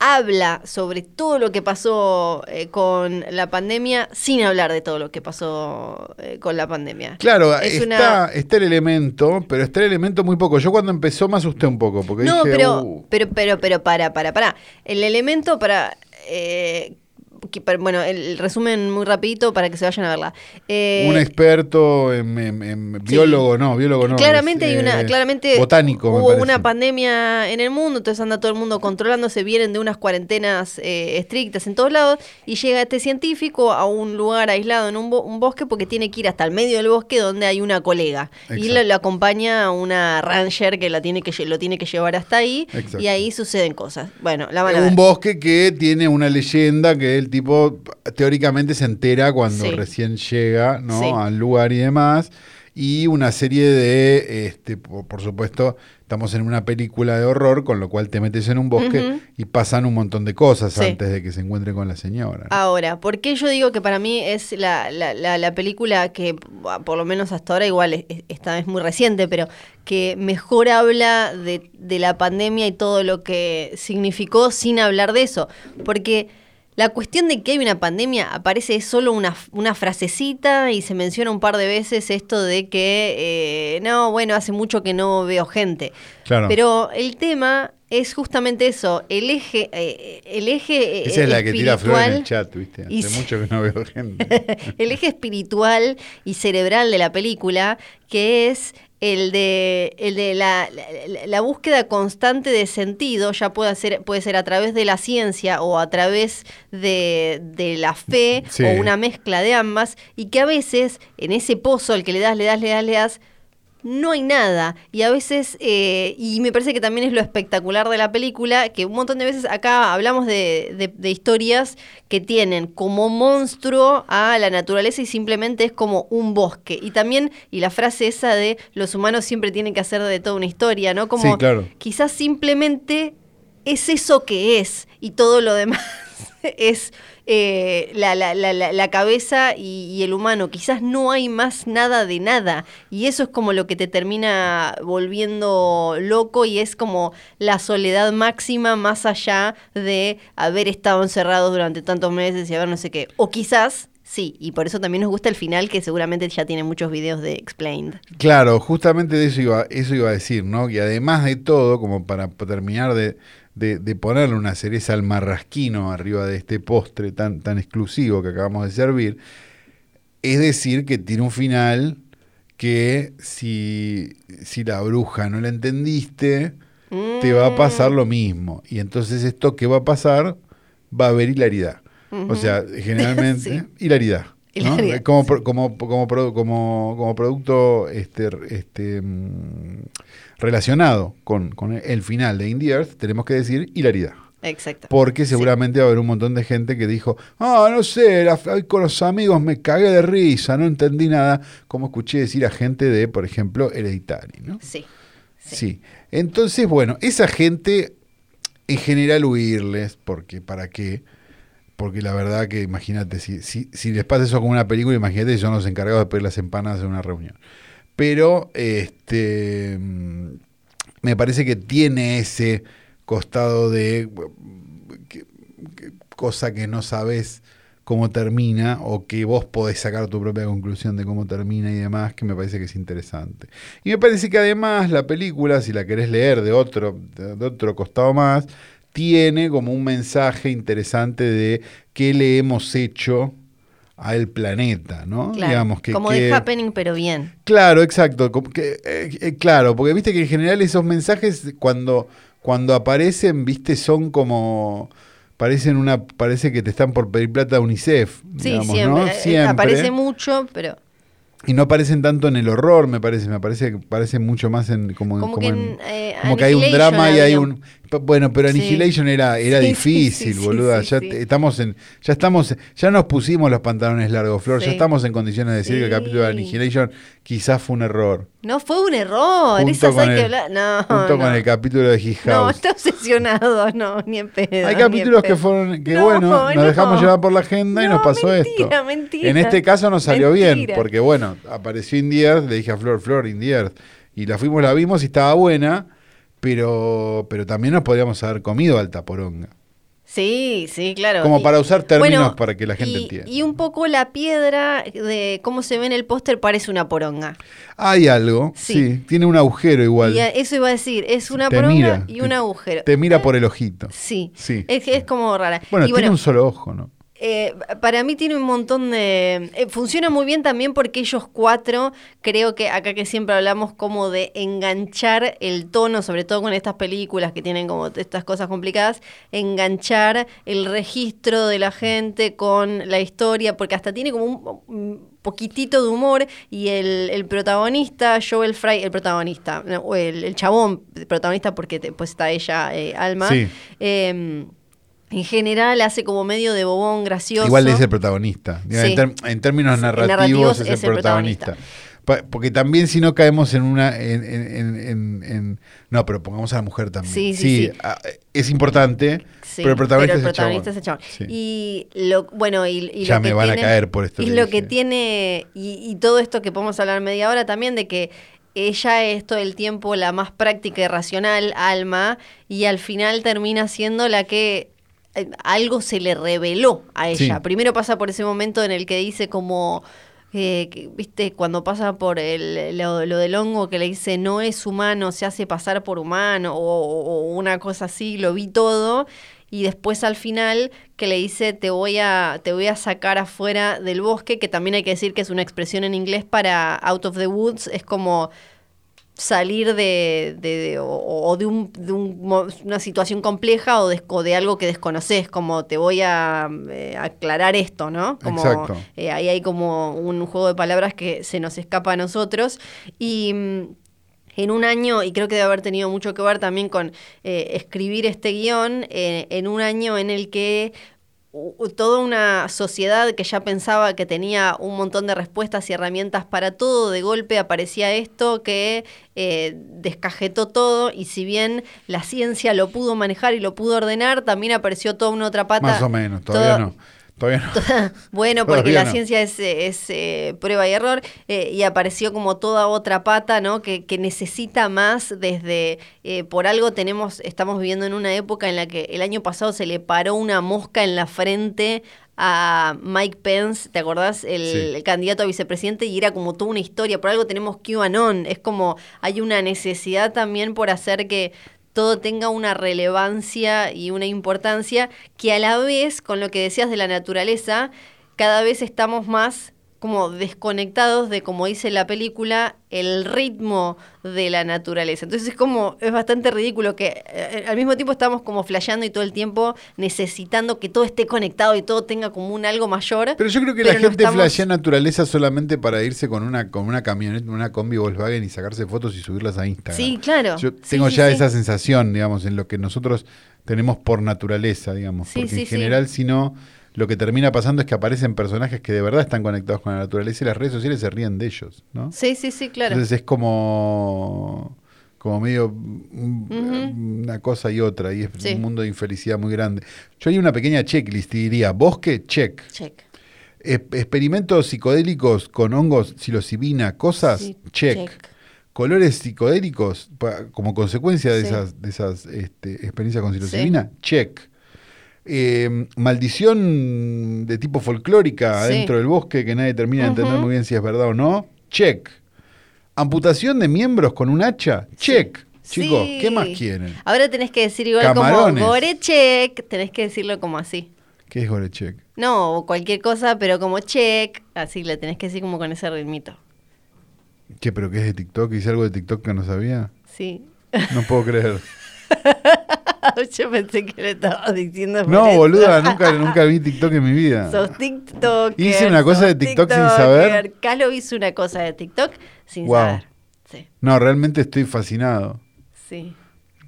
habla sobre todo lo que pasó eh, con la pandemia sin hablar de todo lo que pasó eh, con la pandemia. Claro, Es está, una- está el elemento, pero está el elemento muy poco. Yo cuando empezó me asusté un poco, porque No, dije, pero, "Uh". pero, pero, pero, para, para, para. El elemento para... eh, que- bueno, el, el resumen muy rapidito para que se vayan a verla. Eh, un experto en, en- en biólogo, no, biólogo no. claramente es, hay una, eh, claramente botánico, hubo una pandemia en el mundo, entonces anda todo el mundo controlándose, vienen de unas cuarentenas eh, estrictas en todos lados, y llega este científico a un lugar aislado en un, bo- un bosque porque tiene que ir hasta el medio del bosque donde hay una colega. Y lo, lo acompaña una ranger que, la tiene que lo tiene que llevar hasta ahí, Exacto. y ahí suceden cosas. Bueno, la van a ver. un bosque que tiene una leyenda que el tipo teóricamente se entera cuando Sí. recién llega ¿no? Sí. al lugar y demás. Y una serie de, este, por, supuesto, estamos en una película de horror, con lo cual te metes en un bosque y pasan un montón de cosas Sí. antes de que se encuentre con la señora. ¿no? Ahora, ¿por qué yo digo que para mí es la, la, la, la película que, buah, por lo menos hasta ahora, igual es- es- esta es muy reciente, pero que mejor habla de, de la pandemia y todo lo que significó sin hablar de eso? Porque la cuestión de que hay una pandemia aparece solo una, una frasecita y se menciona un par de veces esto de que, eh, no, bueno, hace mucho que no veo gente. Claro. Pero el tema es justamente eso, el eje, eh, el eje eh, Esa es la que tira flores en el chat, ¿viste? Hace mucho que no veo gente. el eje espiritual y cerebral de la película, que es el de, el de la, la- la búsqueda constante de sentido, ya puede ser, puede ser a través de la ciencia o a través de, de la fe Sí. o una mezcla de ambas, y que a veces en ese pozo al que le das, le das, le das, le das, no hay nada. Y a veces, eh, y me parece que también es lo espectacular de la película, que un montón de veces acá hablamos de, de- de historias que tienen como monstruo a la naturaleza y simplemente es como un bosque. Y también, y la frase esa de los humanos siempre tienen que hacer de toda una historia, ¿no? Como Sí, claro. quizás simplemente es eso que es y todo lo demás es eh, la, la- la- la- cabeza y, el humano. Quizás no hay más nada de nada y eso es como lo que te termina volviendo loco y es como la soledad máxima más allá de haber estado encerrados durante tantos meses y haber no sé qué. O quizás... Sí, y por eso también nos gusta el final, que seguramente ya tiene muchos videos de Explained. Claro, justamente de eso iba, eso iba a decir, ¿no? Y además de todo, como para terminar de, de, de ponerle una cereza al marrasquino arriba de este postre tan, tan exclusivo que acabamos de servir, es decir, que tiene un final que si, si la bruja no la entendiste, te va a pasar lo mismo. Y entonces esto que va a pasar, va a haber hilaridad. O sea, generalmente, Sí. hilaridad. ¿No? Hilaridad, Como, sí. como, como, produ- como, como producto este, este, mm, relacionado con, con el final de In the Earth, tenemos que decir hilaridad. Exacto. Porque seguramente va a haber un montón de gente que dijo, ah, no sé, la- con los amigos me cagué de risa, no entendí nada, como escuché decir a gente de, por ejemplo, Hereditary, ¿no? Sí. sí. Sí. Entonces, bueno, esa gente, en general, huirles, porque ¿para qué? Porque la verdad que imagínate, si, si, si les pasa eso con una película, imagínate si son los encargados de pedir las empanadas en una reunión. Pero este mm, me parece que tiene ese costado de cosa que no sabes cómo termina o que vos podés sacar tu propia conclusión de cómo termina y demás, que me parece que es interesante. Y me parece que además la película, si la querés leer de otro, de otro costado más, tiene como un mensaje interesante de qué le hemos hecho al planeta, ¿no? Claro, Digamos que, como de happening, pero bien. Claro, exacto. que, eh, eh, claro, porque viste que en general esos mensajes cuando, cuando aparecen, viste, son como parecen una, parece que te están por pedir plata a UNICEF. Sí, digamos, siempre. ¿no? eh, Siempre. Aparece mucho, pero Y no aparecen tanto en el horror, me parece, me parece que parecen mucho más en como, Como como que en- en, eh, como que hay un drama y hay un Bueno, pero Sí. Annihilation era, era Sí, difícil, sí, boluda. ya estamos en, ya estamos, ya nos pusimos los pantalones largos, Flor. Ya estamos en condiciones de decir que el capítulo de Annihilation quizás fue un error. No fue un error. Junto Esas hay que hablar. No, junto no. con el capítulo de His No, House. está obsesionado, no, ni en pedo. Hay capítulos que fueron, que No, bueno, nos no. dejamos llevar por la agenda y No, nos pasó mentira, esto. mentira. En este caso nos salió bien, porque bueno, apareció Indie Earth, le dije a Flor, Flor, Indie Earth, y la fuimos, la vimos y estaba buena, pero, pero también nos podríamos haber comido alta poronga. Sí, sí, claro. Como Y- para usar términos bueno, para que la gente y, entienda. Y un poco la piedra de cómo se ve en el póster parece una poronga. Hay algo, Sí. sí. tiene un agujero igual. Y eso iba a decir, es una Te poronga mira, y te- un agujero. Te mira por el ojito. Sí, Sí. Es, es como rara. Bueno, y tiene un solo ojo, ¿no? Eh, para mí tiene un montón de... eh, funciona muy bien también porque ellos cuatro, creo que acá que siempre hablamos como de enganchar el tono, sobre todo con estas películas que tienen como estas cosas complicadas, enganchar el registro de la gente con la historia, porque hasta tiene como un, un poquitito de humor y el, el protagonista, Joel Fry, el protagonista, no, o el, el chabón protagonista porque te- pues está ella, eh, Alma. Sí. En general hace como medio de bobón gracioso. Igual es el protagonista. Sí. En, términos narrativos, narrativos es, es el el protagonista. Porque también si no caemos en una... En, en- no, pero pongamos a la mujer también. Sí, sí, sí. ah, es importante, Sí, pero el protagonista, pero el es, el chabón. protagonista es el chabón. Y lo, bueno, y, y Ya lo me que van a caer por esto Y que lo dije. que tiene, y, y todo esto que podemos hablar media hora también, de que ella es todo el tiempo la más práctica y racional, Alma, y al final termina siendo la que algo se le reveló a ella. Sí. Primero pasa por ese momento en el que dice como... eh, que, viste, cuando pasa por el, lo, lo del hongo que le dice no es humano, se hace pasar por humano o, o una cosa así, lo vi todo y después al final que le dice te voy a te voy a sacar afuera del bosque, que también hay que decir que es una expresión en inglés para out of the woods, es como salir de, de- de- o, o de, un, de un una situación compleja o de, o de algo que desconoces, como te voy a eh, aclarar esto, ¿no? Como, Exacto. eh, ahí hay como un juego de palabras que se nos escapa a nosotros. Y mm, en un año, y creo que debe haber tenido mucho que ver también con eh, escribir este guion, en un año en el que toda una sociedad que ya pensaba que tenía un montón de respuestas y herramientas para todo, de golpe aparecía esto que eh, descajetó todo y si bien la ciencia lo pudo manejar y lo pudo ordenar, también apareció toda una otra pata. Más o menos, todavía toda- no. Todavía no. bueno, porque Todavía la no. ciencia es, es, eh, prueba y error eh, y apareció como toda otra pata, ¿no? Que, que necesita más desde, eh, por algo tenemos, estamos viviendo en una época en la que el año pasado se le paró una mosca en la frente a Mike Pence, ¿te acordás? El, Sí. el candidato a vicepresidente y era como toda una historia, por algo tenemos QAnon, es como hay una necesidad también por hacer que todo tenga una relevancia y una importancia que a la vez, con lo que decías de la naturaleza, cada vez estamos más como desconectados de, como dice la película, el ritmo de la naturaleza. Entonces es como, es bastante ridículo que eh, al mismo tiempo estamos como flasheando y todo el tiempo necesitando que todo esté conectado y todo tenga como un algo mayor. Pero yo creo que la no gente estamos- flashea naturaleza solamente para irse con una, con una camioneta, una combi Volkswagen y sacarse fotos y subirlas a Instagram. Sí, claro. Yo tengo sí, ya sí. esa sensación, digamos, en lo que nosotros tenemos por naturaleza, digamos. Sí, porque en general, si no, lo que termina pasando es que aparecen personajes que de verdad están conectados con la naturaleza y las redes sociales se ríen de ellos, ¿no? Sí, sí, sí, claro. Entonces es como, como medio una cosa y otra, y es Sí. un mundo de infelicidad muy grande. Yo haría una pequeña checklist y diría, bosque, check. Check. Experimentos psilocibina con hongos, psilocibina, cosas, Sí, check. Colores psicodélicos como consecuencia de Sí. esas, de esas este, experiencias con psilocibina, check. Eh, maldición de tipo folclórica Sí. dentro del bosque que nadie termina de entender muy bien si es verdad o no, check. Amputación de miembros con un hacha, check. Chicos, Sí. ¿qué más quieren? Ahora tenés que decir igual Camarones. como Gorecheck, tenés que decirlo como así. ¿Qué es gore check? No, o cualquier cosa, pero como check, así le tenés que decir como con ese ritmito. ¿Qué, pero qué es de TikTok? ¿Hice algo de TikTok que no sabía? Sí. No puedo creer. Yo pensé que le estabas diciendo. No, boluda, nunca, nunca vi TikTok en mi vida. Sos TikTok. Hice una cosa de TikTok sin saber. Calo hizo una cosa de TikTok sin Wow. saber. Sí, No, realmente estoy fascinado. sí.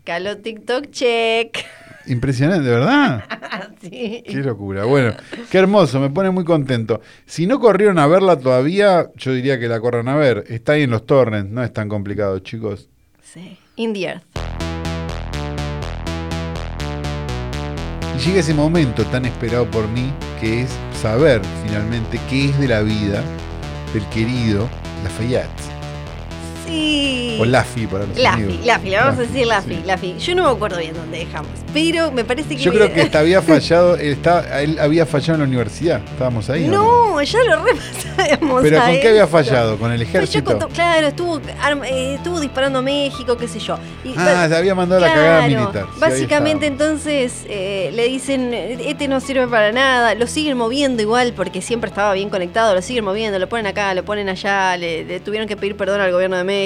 Caló TikTok, check. Impresionante, ¿de verdad? sí. Qué locura. Bueno, qué hermoso, me pone muy contento. Si no corrieron a verla todavía, yo diría que la corran a ver. Está ahí en los torrents, no es tan complicado, chicos. Sí. In the Earth. Llega ese momento tan esperado por mí, que es saber finalmente qué es de la vida del querido Lafayette. Sí. O Laffy para los Laffy, amigos. Le vamos a decir Laffy, sí. Laffy. Yo no me acuerdo bien dónde dejamos, pero me parece que... Yo creo que había fallado, él, estaba- él había fallado en la universidad. Estábamos ahí. ¿o No, ya lo repasamos. ¿Pero a con qué había fallado? ¿Con el ejército? con claro, estuvo, arm- eh, estuvo disparando a México, qué sé yo. Y- Ah, se había mandado la cagada militar. Sí, básicamente entonces eh, le dicen, este no sirve para nada, lo siguen moviendo igual porque siempre estaba bien conectado, lo siguen moviendo, lo ponen acá, lo ponen allá, le, le tuvieron que pedir perdón al gobierno de México,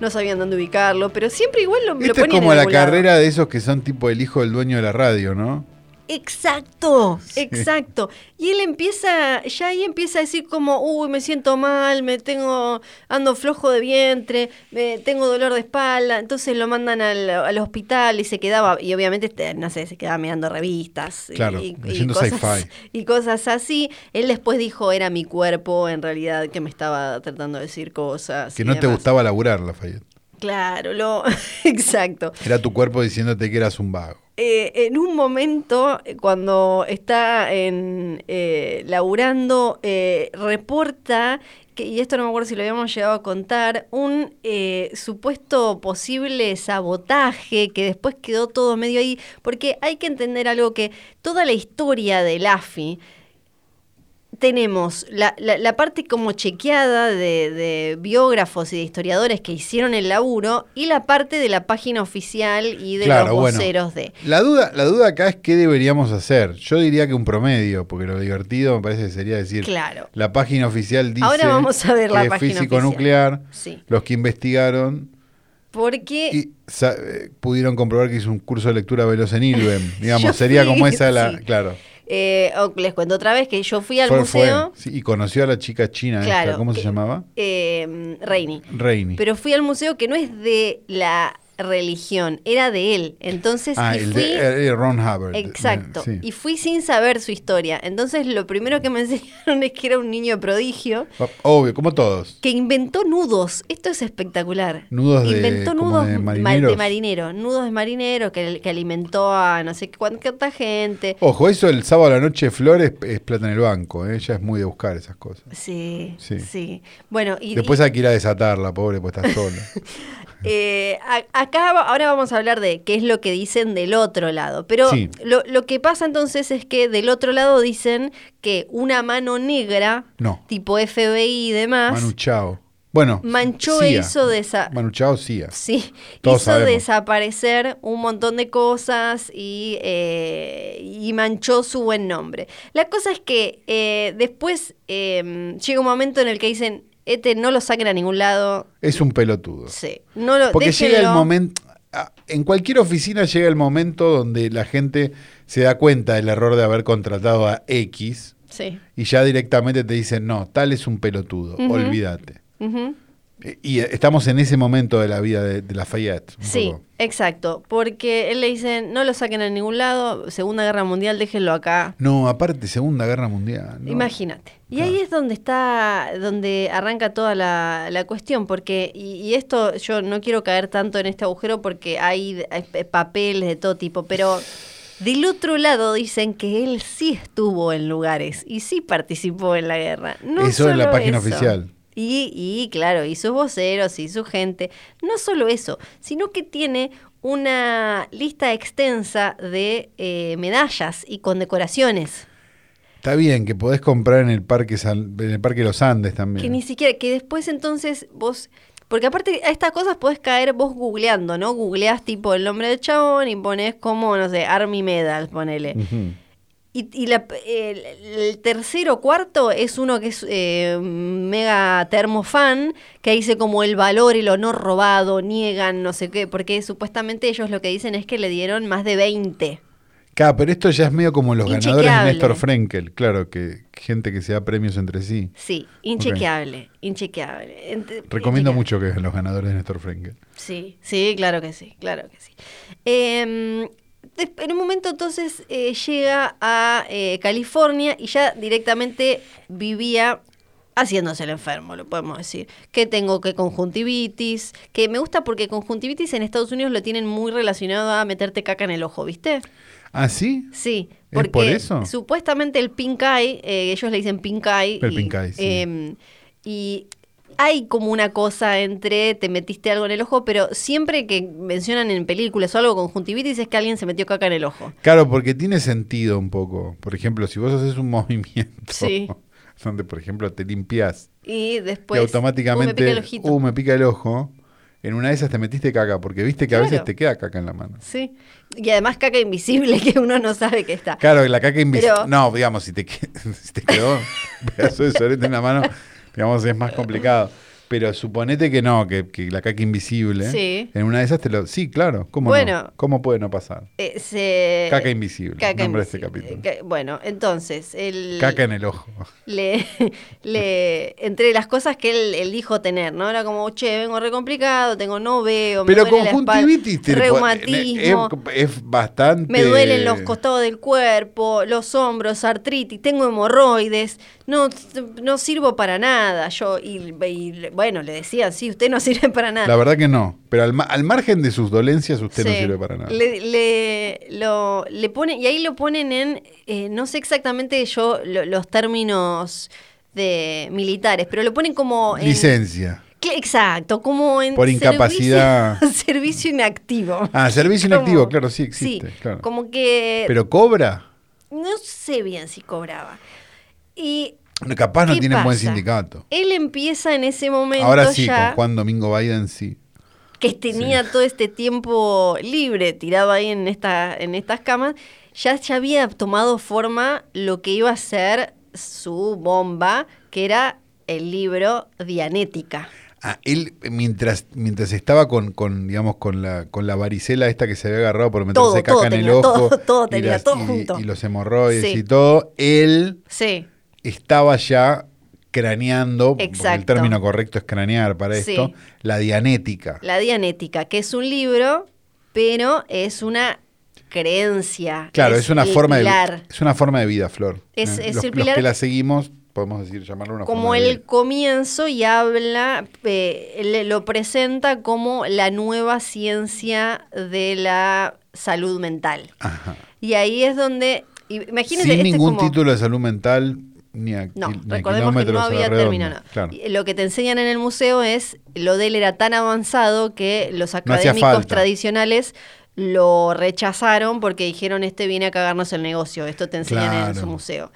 no sabían dónde ubicarlo, pero siempre igual lo, lo Esto es como en la lado. carrera de esos que son tipo el hijo del dueño de la radio, ¿no? Exacto, Sí. exacto. Y él empieza, ya ahí empieza a decir como, uy, me siento mal, me tengo, ando flojo de vientre, me, tengo dolor de espalda. Entonces lo mandan al, al hospital y se quedaba, y obviamente, este, no sé, se quedaba mirando revistas. y- Claro, y, cosas, y cosas así. Él después dijo, era mi cuerpo, en realidad, que me estaba tratando de decir cosas. Que no te gustaba laburar, Lafayette. Claro, lo, exacto. Era tu cuerpo diciéndote que eras un vago. Eh, en un momento, eh, cuando está eh, laburando, reporta, que, y esto no me acuerdo si lo habíamos llegado a contar, un supuesto posible sabotaje que después quedó todo medio ahí, porque hay que entender algo que toda la historia del AFI tenemos la, la- la parte como chequeada de, de biógrafos y de historiadores que hicieron el laburo y la parte de la página oficial y de Claro, los bueno. voceros de. La duda, la duda acá es qué deberíamos hacer. Yo diría que un promedio, porque lo divertido me parece que sería decir, Claro. la página oficial dice Ahora vamos a ver la que es página físico oficial. nuclear, Sí. los que investigaron Porque y eh, pudieron comprobar que hizo un curso de lectura veloz en. Yo Digamos, sería como esa la, sí. claro. Eh, oh, les cuento otra vez que yo fui al Fue- fue, museo. sí, y conoció a la chica china Claro, esta, ¿cómo se llamaba? Eh, Reini. Reini. Pero fui al museo que no es de la religión, era de él. Entonces, ah, y el fui. de eh, Ron Hubbard. Exacto. Sí. Y fui sin saber su historia. Entonces, lo primero que me enseñaron es que era un niño prodigio Obvio, como todos. que inventó nudos. Esto es espectacular. Nudos de- inventó como nudos de ma- marineros. de marinero, nudos de marinero que, que alimentó a no sé cuánta gente. Ojo, eso el sábado a la noche Flores es plata en el banco, ¿eh? ella es muy de buscar esas cosas. Sí, sí. Sí. Bueno, y, Después y, hay que ir a desatarla, pobre, pues está sola. eh, a- acá ahora vamos a hablar de qué es lo que dicen del otro lado. Pero Sí. lo, lo que pasa entonces es que del otro lado dicen que una mano negra, No. tipo FBI y demás, Manu Chao. Bueno, manchó Cia. hizo desa Manu Chao, sí. Sí, Todos hizo sabemos. desaparecer un montón de cosas y, eh, y manchó su buen nombre. La cosa es que eh, después eh, llega un momento en el que dicen, este no lo saquen a ningún lado. Es un pelotudo. Sí, no lo Porque llega el déjenlo". momento. ah, En cualquier oficina llega el momento donde la gente se da cuenta del error de haber contratado a X Sí. y ya directamente te dicen, no, tal es un pelotudo, Ujú. olvídate. Eh, Y estamos en ese momento de la vida de, de Lafayette. Sí, poco. exacto. Porque él le dicen, no lo saquen a ningún lado, Segunda Guerra Mundial, déjenlo acá. No, aparte, Segunda Guerra Mundial. ¿no? Imagínate. Y ahí es donde está, donde arranca toda la, la cuestión, porque, y, y esto yo no quiero caer tanto en este agujero porque hay, papeles de todo tipo, pero del otro lado dicen que él sí estuvo en lugares y sí participó en la guerra. No Eso en la solo página eso. oficial. Y, y claro, y sus voceros y su gente. No solo eso, sino que tiene una lista extensa de eh, medallas y condecoraciones. Está bien que podés comprar en el parque San- en el parque Los Andes también. Que ni siquiera, que después entonces vos, porque aparte a estas cosas podés caer vos googleando, ¿no? Googleás tipo el nombre del chabón y pones como, no sé, Army Medal, ponele. Ujú. Y, y la- el, el tercero cuarto es uno que es eh, mega termofan, que dice como el valor, el honor robado, niegan, no sé qué, porque supuestamente ellos lo que dicen es que le dieron más de 20. Claro, pero esto ya es medio como los ganadores de. Néstor Frenkel, claro, que gente que se da premios entre sí. Sí, inchequeable, inchequeable. Ent- Recomiendo inchequeable. mucho que los ganadores de Néstor Frenkel. Sí, sí, claro que sí, claro que sí. Eh, en un momento entonces eh, llega a eh, California y ya directamente vivía haciéndose el enfermo, lo podemos decir. Que tengo que conjuntivitis, que me gusta porque conjuntivitis en Estados Unidos lo tienen muy relacionado a meterte caca en el ojo, ¿viste? ¿Ah, sí? Sí, ¿Es porque por eso? supuestamente el pink eye, eh, ellos le dicen pink eye. El y, pink eye, sí. em, y hay como una cosa entre te metiste algo en el ojo, pero siempre que mencionan en películas o algo conjuntivitis es que alguien se metió caca en el ojo. Claro, porque tiene sentido un poco. Por ejemplo, si vos haces un movimiento Sí. donde, por ejemplo, te limpias Y después y "Uh, automáticamente, me pica el ojito. "Uh, me pica el ojo, en una de esas te metiste caca, porque viste que a veces te queda caca en la mano. Sí. Y además caca invisible que uno no sabe que está. Claro, la caca invisible. Pero- No, digamos, si te, que- si te quedó un pedazo de sorete en la mano, digamos, es más complicado. Pero suponete que no, que, que la caca invisible. Sí. En una de esas te lo. Sí, claro. ¿Cómo Bueno. no? ¿Cómo puede no pasar? Eh, se- Caca invisible. Caca nombre de este capítulo. Ca- Bueno, entonces, el... Caca en el ojo. le, le entre las cosas que él, él dijo tener, ¿no? Era como, che, vengo re complicado, tengo no veo, me Pero duele la conjuntivitis te- reumatismo, es, es bastante. me duelen los costados del cuerpo, los hombros, artritis, tengo hemorroides, no, no sirvo para nada. Yo, y, y, bueno, le decían, sí, usted no sirve para nada. La verdad que no. Pero al, ma- al margen de sus dolencias, usted no sirve para nada. Le, le, lo, le ponen, y ahí lo ponen en, eh, no sé exactamente yo lo- los términos de militares, pero lo ponen como en... Licencia. Exacto, como en Por incapacidad. Servicio, servicio inactivo. Ah, servicio Como- inactivo, claro, sí existe. Sí, claro. como que Pero cobra. no sé bien si cobraba. Y Capaz no ¿Qué tienen buen pasa? sindicato. él empieza en ese momento Ahora sí, ya con Juan Domingo Biden sí. que tenía todo este tiempo libre tirado ahí en esta en estas camas, ya, ya había tomado forma lo que iba a ser su bomba, que era el libro Dianética. Ah, él, mientras, mientras estaba con, con, digamos, con la, con la varicela esta que se había agarrado por meterse Todo, caca todo en el ojo. todo, todo y tenía, todo y- junto. Y los hemorroides Sí. y todo, él Sí, estaba ya craneando, porque el término correcto es cranear para Sí. esto, la dianética. La Dianética, que es un libro, pero es una creencia. Claro, es, una forma de, pilar. es una forma de vida, Flor. Es- ¿eh? es los, el los pilar- que la seguimos, podemos decir, llamarlo una como forma de el vida. comienzo y habla, eh, lo presenta como la nueva ciencia de la salud mental. Ajá. Y ahí es donde, imagínense, Sin este es ningún como- título de salud mental ni a, No, a recordemos que no había terminado. Claro. Lo que te enseñan en el museo es, lo de él era tan avanzado que los académicos tradicionales lo rechazaron porque dijeron, este viene a cagarnos el negocio, esto te enseñan en su museo.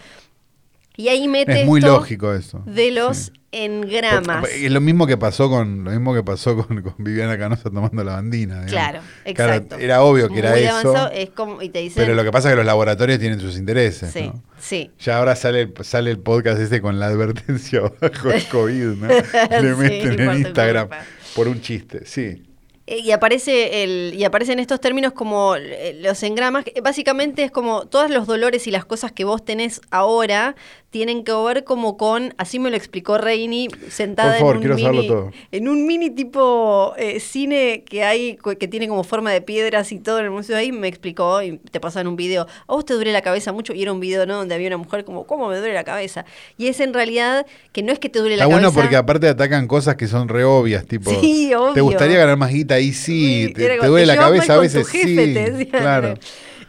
Y ahí mete Es muy esto lógico eso. de los sí. engramas. Es lo mismo que pasó con lo mismo que pasó con, con Viviana Canosa tomando la bandina. Claro, Claro, exacto. era obvio que era eso. avanzado, es como, y te dicen, Pero lo que pasa es que los laboratorios tienen sus intereses. sí, ¿no? sí. Ya ahora sale, el- sale el podcast este con la advertencia bajo el COVID, ¿no? Le meten en Instagram por un chiste, sí. Eh, Y aparece el, y aparecen estos términos como eh, los engramas, básicamente es como todos los dolores y las cosas que vos tenés ahora tienen que ver como con, así me lo explicó Reini, sentada favor, en, un mini, todo. en un mini tipo eh, cine que hay, que tiene como forma de piedras y todo en el museo ahí, me explicó y te pasan un video, a vos te duele la cabeza mucho y era un video ¿no? donde había una mujer como, ¿cómo me duele la cabeza? Y es en realidad que no es que te duele Está la bueno cabeza. porque aparte atacan cosas que son re obvias, tipo, Sí, obvio. ¿te gustaría ganar más guita? Ahí sí, Sí, te, duele "Te la cabeza a veces, jefe", sí, te claro.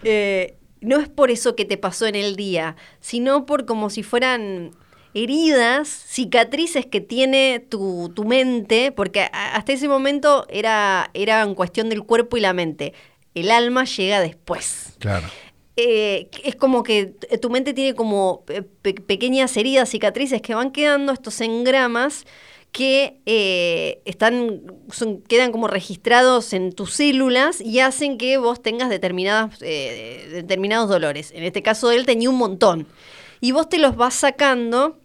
Eh, no es por eso que te pasó en el día, sino por como si fueran heridas, cicatrices que tiene tu, tu mente, porque hasta ese momento era, era en cuestión del cuerpo y la mente. El alma llega después. Claro. Eh, es como que tu mente tiene como pe- pequeñas heridas, cicatrices que van quedando, estos engramas que eh, están, son- quedan como registrados en tus células y hacen que vos tengas determinadas, eh, determinados dolores. En este caso él tenía un montón. Y vos te los vas sacando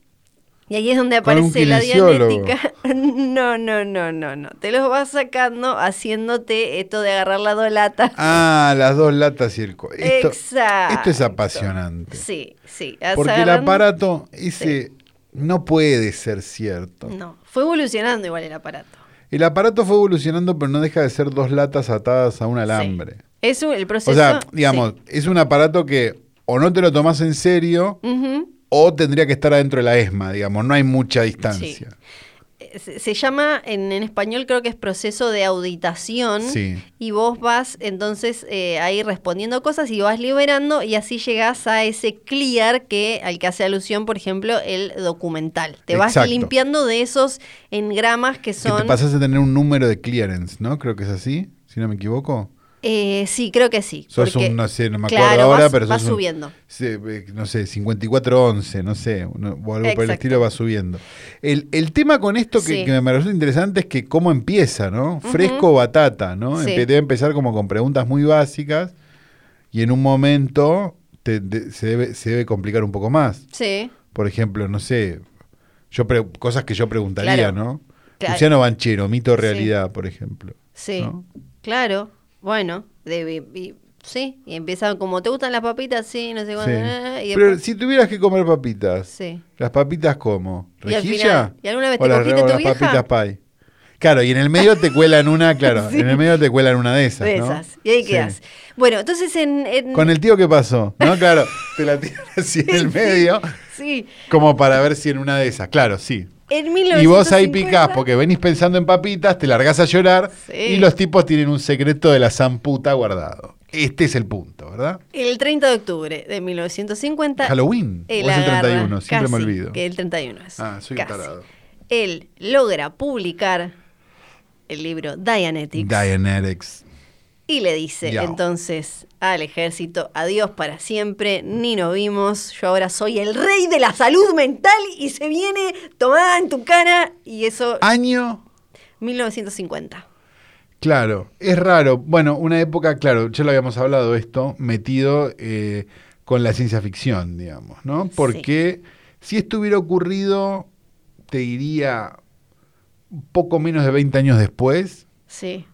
Y ahí es donde aparece la dianética. No, no, no, no, no. Te los vas sacando haciéndote esto de agarrar las dos latas. Ah, las dos latas y el... Esto, Exacto. esto es apasionante. Sí, sí. Porque el aparato ese no puede ser cierto. No, fue evolucionando igual el aparato. El aparato fue evolucionando, pero no deja de ser dos latas atadas a un alambre. Sí. Es un- el proceso. O sea, digamos, es un aparato que o no te lo tomas en serio sí. O tendría que estar adentro de la ESMA, digamos, no hay mucha distancia. Eh, Se, se llama, en, en español creo que es proceso de auditación. Sí. Y vos vas entonces eh, ahí respondiendo cosas y vas liberando y así llegás a ese clear que al que hace alusión, por ejemplo, el documental. Te vas Exacto. limpiando de esos engramas que Que son... te pasas a tener un número de clearance, ¿no? Creo que es así, si no me equivoco. Eh, sí, creo que sí. Sos porque- un, no sé, no me acuerdo claro, ahora, vas- pero vas sos un- subiendo. eh, no sé, 5411, no sé, o algo por el estilo va subiendo. El, el tema con esto que, Sí. que me resulta interesante es que cómo empieza, ¿no? Fresco batata, ¿no? Sí. Debe empezar como con preguntas muy básicas y en un momento te- se, debe, se debe complicar un poco más. Sí. Por ejemplo, no sé, yo pre- cosas que yo preguntaría, Claro. ¿no? Claro. Luciano Banchero, mito realidad, por ejemplo. Sí, ¿no? claro. Bueno, de, y- sí, y empiezan como, ¿te gustan las papitas? Sí, no sé cuándo. Sí. ah, Y Pero si tuvieras que comer papitas, sí. ¿las papitas cómo? ¿Rejilla? ¿y alguna vez ¿O te las, cogiste o tu las vieja? papitas pie? Claro, y en el medio te cuelan una, claro, Sí. en el medio te cuelan una de esas, De ¿no? esas. Y ahí Sí. quedas. Bueno, entonces en... en- Con el tío, ¿qué pasó? ¿No? Claro, te la tiran así en el medio, Sí, como para ver si en una de esas. Claro, sí. En Y vos ahí 1950 picás porque venís pensando en papitas, te largás a llorar Sí. y los tipos tienen un secreto de la zamputa guardado. Este es el punto, ¿verdad? El 30 de octubre de 1950... Halloween. ¿O es el agarra- 31? Siempre me casi, olvido. Que el 31 es. Ah, soy casi. tarado. Él logra publicar el libro Dianetics Dianetics. Y le dice entonces al ejército, adiós para siempre, ni nos vimos, yo ahora soy el rey de la salud mental y se viene tomada en tu cara y eso, Año 1950. Claro, es raro. Bueno, una época, claro, ya lo habíamos hablado esto, metido eh, con la ciencia ficción, digamos, ¿no? Porque si esto hubiera ocurrido, te diría, poco menos de 20 años después, Sí,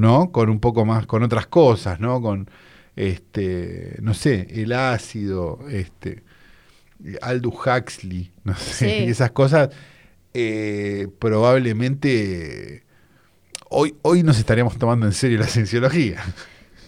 ¿no? Con un poco más, con otras cosas, ¿no? Con, este, no sé, el ácido, este, Aldous Huxley, no sé, Sí. y esas cosas, eh, probablemente hoy, hoy nos estaríamos tomando en serio la cienciología.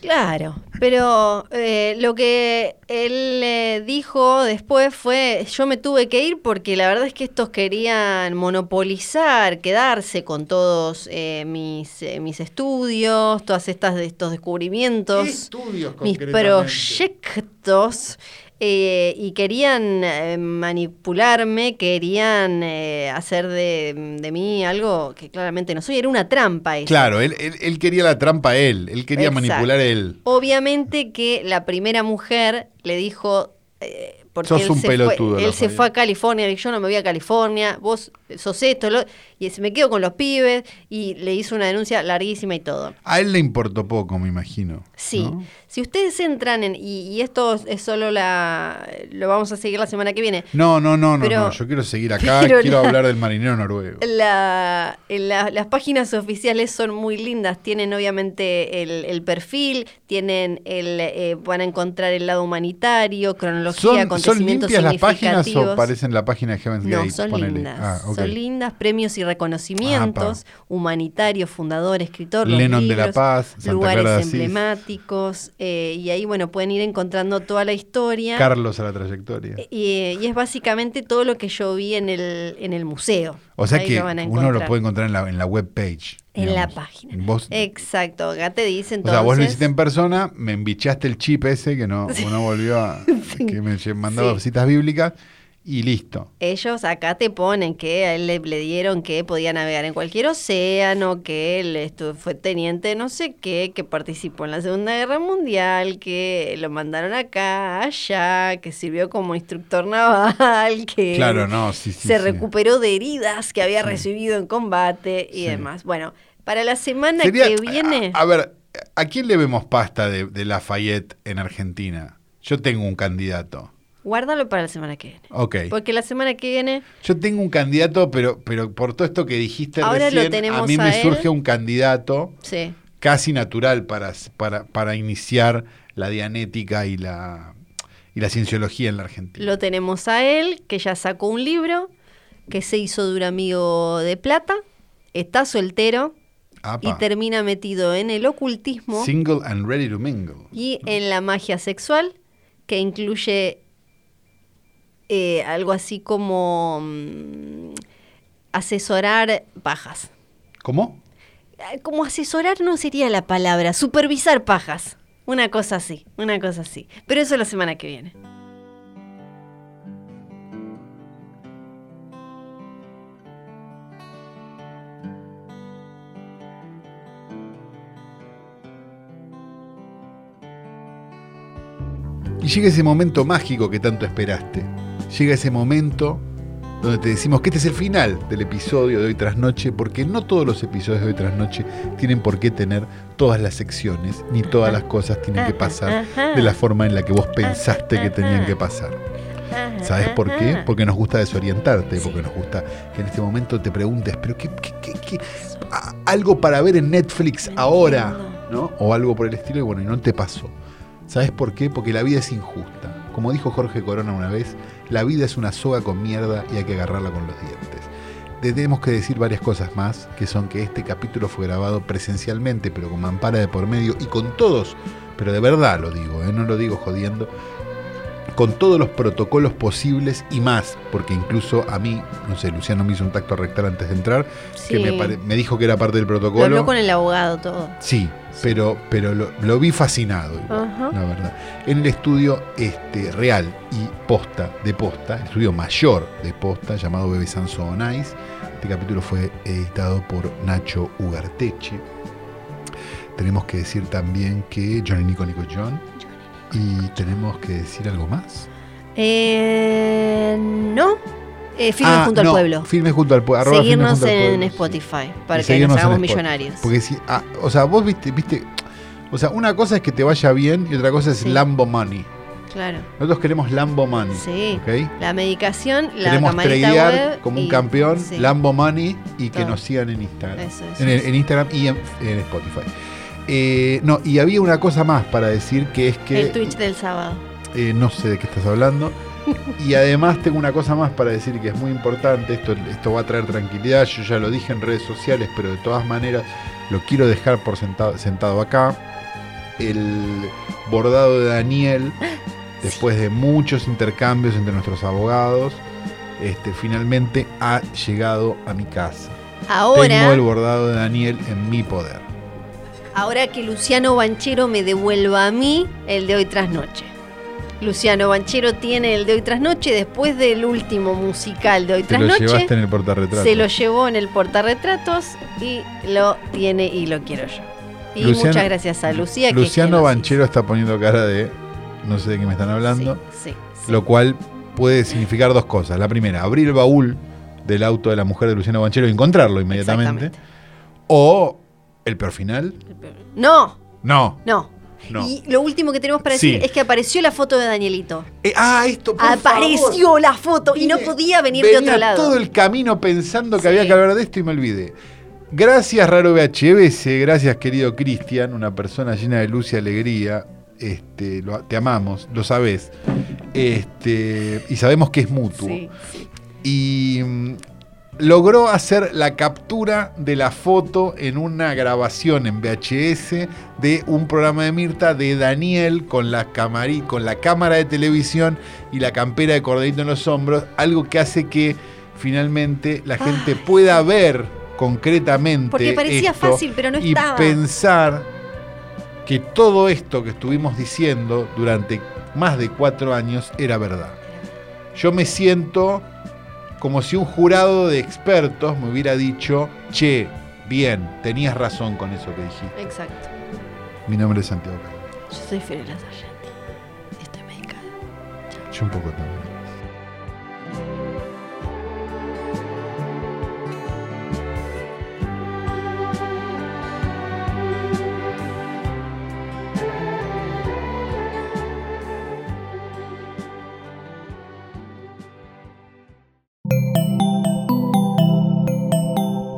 Claro, pero eh, lo que él eh, dijo después fue, yo me tuve que ir porque la verdad es que estos querían monopolizar, quedarse con todos eh, mis, mis estudios, todas estas de estos descubrimientos, estudios mis proyectos. Eh, y querían eh, manipularme, querían eh, hacer de, de mí algo que claramente no soy. Era una trampa eso. Claro, él, él- él quería la trampa a él, él quería Exacto. manipular a él. Obviamente que la primera mujer le dijo. eh, porque Sos él un se pelotudo, Fue, él se fue a California, y yo no me voy a California, vos sos esto, lo- y se me quedo con los pibes, y le hizo una denuncia larguísima y todo. A él le importó poco, me imagino. Sí, ¿no? si ustedes entran en, y, y esto es solo la, lo vamos a seguir la semana que viene, No, no, no, no, Pero- no, yo quiero seguir acá, quiero la- hablar del marinero noruego. La, en la- las páginas oficiales son muy lindas. Tienen obviamente el, el perfil, tienen el, eh, van a encontrar el lado humanitario, cronología, ¿Son, ¿Son acontecimientos limpias las páginas o parecen la página de Heaven's No, Gate? son ponele? lindas. Ah. Son lindas, premios y reconocimientos, humanitario, fundador, escritor, los Lennon de la libros, Paz, Santa lugares Clara emblemáticos, eh, y ahí, bueno, pueden ir encontrando toda la historia. Carlos a la trayectoria. y, y es básicamente todo lo que yo vi en el, en el museo. O sea Ahí que lo uno lo puede encontrar en la, en la web page. En la página. Vos, Exacto, acá te dice o entonces. sea, vos lo hiciste en persona, me embichaste el chip ese que no, uno volvió a. que me mandaba Sí. citas bíblicas y listo. Ellos acá te ponen que a él le, le dieron que podía navegar en cualquier océano, que él estu- fue teniente de no sé qué, que participó en la Segunda Guerra Mundial, que lo mandaron acá, allá, que sirvió como instructor naval, que Claro, no, sí, sí. se sí. recuperó de heridas que había recibido en combate y demás. Bueno, para la semana Sería- que viene... A, a ver, ¿a quién le vemos pasta de, de Lafayette en Argentina? Yo tengo un candidato. Guárdalo para la semana que viene. Ok. Porque la semana que viene. Yo tengo un candidato, pero, pero por todo esto que dijiste Ahora lo recién, tenemos a mí a me él. surge un candidato Sí. casi natural para, para, para iniciar la dianética y la, y la cienciología en la Argentina. Lo tenemos a él, que ya sacó un libro, que se hizo de un amigo de plata, está soltero Apa. y termina metido en el ocultismo Single and ready to mingle. y en la magia sexual, que incluye eh, algo así como mm, asesorar pajas. ¿Cómo? Eh, Como asesorar no sería la palabra, supervisar pajas. Una cosa así, una cosa así. Pero eso la semana que viene. Y llega ese momento mágico que tanto esperaste. Llega ese momento donde te decimos que este es el final del episodio de hoy tras noche, porque no todos los episodios de hoy tras noche tienen por qué tener todas las secciones, ni todas las cosas tienen que pasar de la forma en la que vos pensaste que tenían que pasar. ¿Sabes por qué? Porque nos gusta desorientarte, porque nos gusta que en este momento te preguntes, pero qué, qué- qué- algo para ver en Netflix ahora. ¿no? O algo por el estilo, y bueno, y no te pasó. ¿Sabes por qué? Porque la vida es injusta. Como dijo Jorge Corona una vez, la vida es una soga con mierda y hay que agarrarla con los dientes. Te tenemos que decir varias cosas más, que son que este capítulo fue grabado presencialmente, pero con mampara de por medio y con todos, pero de verdad lo digo, ¿eh? no lo digo jodiendo, con todos los protocolos posibles y más, porque incluso a mí, no sé, Luciano me hizo un tacto rectal antes de entrar, que me, pare- me dijo que era parte del Lo protocolo. habló con el abogado todo. Sí, pero, pero lo, lo vi fascinado, igual, la verdad. En el estudio este, real y posta de posta, el estudio mayor de posta, llamado Bebe Sanso on Ice. Este capítulo fue editado por Nacho Ugarteche. Tenemos que decir también que Johnny Nico Nico John. Y tenemos que decir algo más. Eh, no. Eh, firme Ah, junto no, al pueblo. Firme junto al pueblo. arroba Seguirnos junto al en. Spotify para que nos hagamos millonarios. Porque si, ah, o sea, vos viste, viste, o sea, una cosa es que te vaya bien y otra cosa es Sí. Lambo Money. Claro. Nosotros queremos Lambo Money. Sí. La medicación, la Queremos tradear como un campeón sí. Lambo Money y que nos sigan en Instagram. Eso, eso, en, el- eso. en Instagram y en, en Spotify. Eh, no, y había una cosa más para decir que es que El Twitch del sábado. eh, no sé de qué estás hablando. Y además tengo una cosa más para decir que es muy importante, esto, esto va a traer tranquilidad, yo ya lo dije en redes sociales, pero de todas maneras lo quiero dejar por sentado, sentado acá. El bordado de Daniel, después de muchos intercambios entre nuestros abogados, este, finalmente ha llegado a mi casa. Tengo el Ahora, bordado de Daniel en mi poder. Ahora que Luciano Banchero me devuelva a mí el de hoy tras noche. Luciano Banchero tiene el de hoy tras noche después del último musical de hoy tras lo noche. llevaste en el portarretrato. Se lo llevó en el portarretratos y lo tiene y lo quiero yo. Y Luciano- muchas gracias a Lucía. que Luciano Banchero está poniendo cara de no sé de qué me están hablando. Sí, sí, sí. Lo cual puede significar dos cosas. La primera, abrir el baúl del auto de la mujer de Luciano Banchero y encontrarlo inmediatamente. O el peor final. No, No. no. No. Y lo último que tenemos para decir Sí. es que apareció la foto de Danielito. Eh, ah, esto por Apareció favor. la foto y no podía venir de otro lado. todo el camino pensando que Sí. había que hablar de esto y me olvidé. Gracias, Raro VHBS. Gracias, querido Cristian, una persona llena de luz y alegría. Este, lo- te amamos, lo sabés. Este, y sabemos que es mutuo. Sí, sí. y mm, logró hacer la captura de la foto en una grabación en VHS de un programa de Mirta de Daniel con la, con la cámara de televisión y la campera de corderito en los hombros, algo que hace que finalmente la gente pueda ver concretamente Porque parecía esto fácil, pero no y estaba. pensar que todo esto que estuvimos diciendo durante más de cuatro años era verdad. Yo me siento como si un jurado de expertos me hubiera dicho, che, bien, tenías razón con eso que dijiste. Exacto. Mi nombre es Santiago Calvo. Yo soy Fiorella Sargenti. Estoy medicada. Yo un poco también.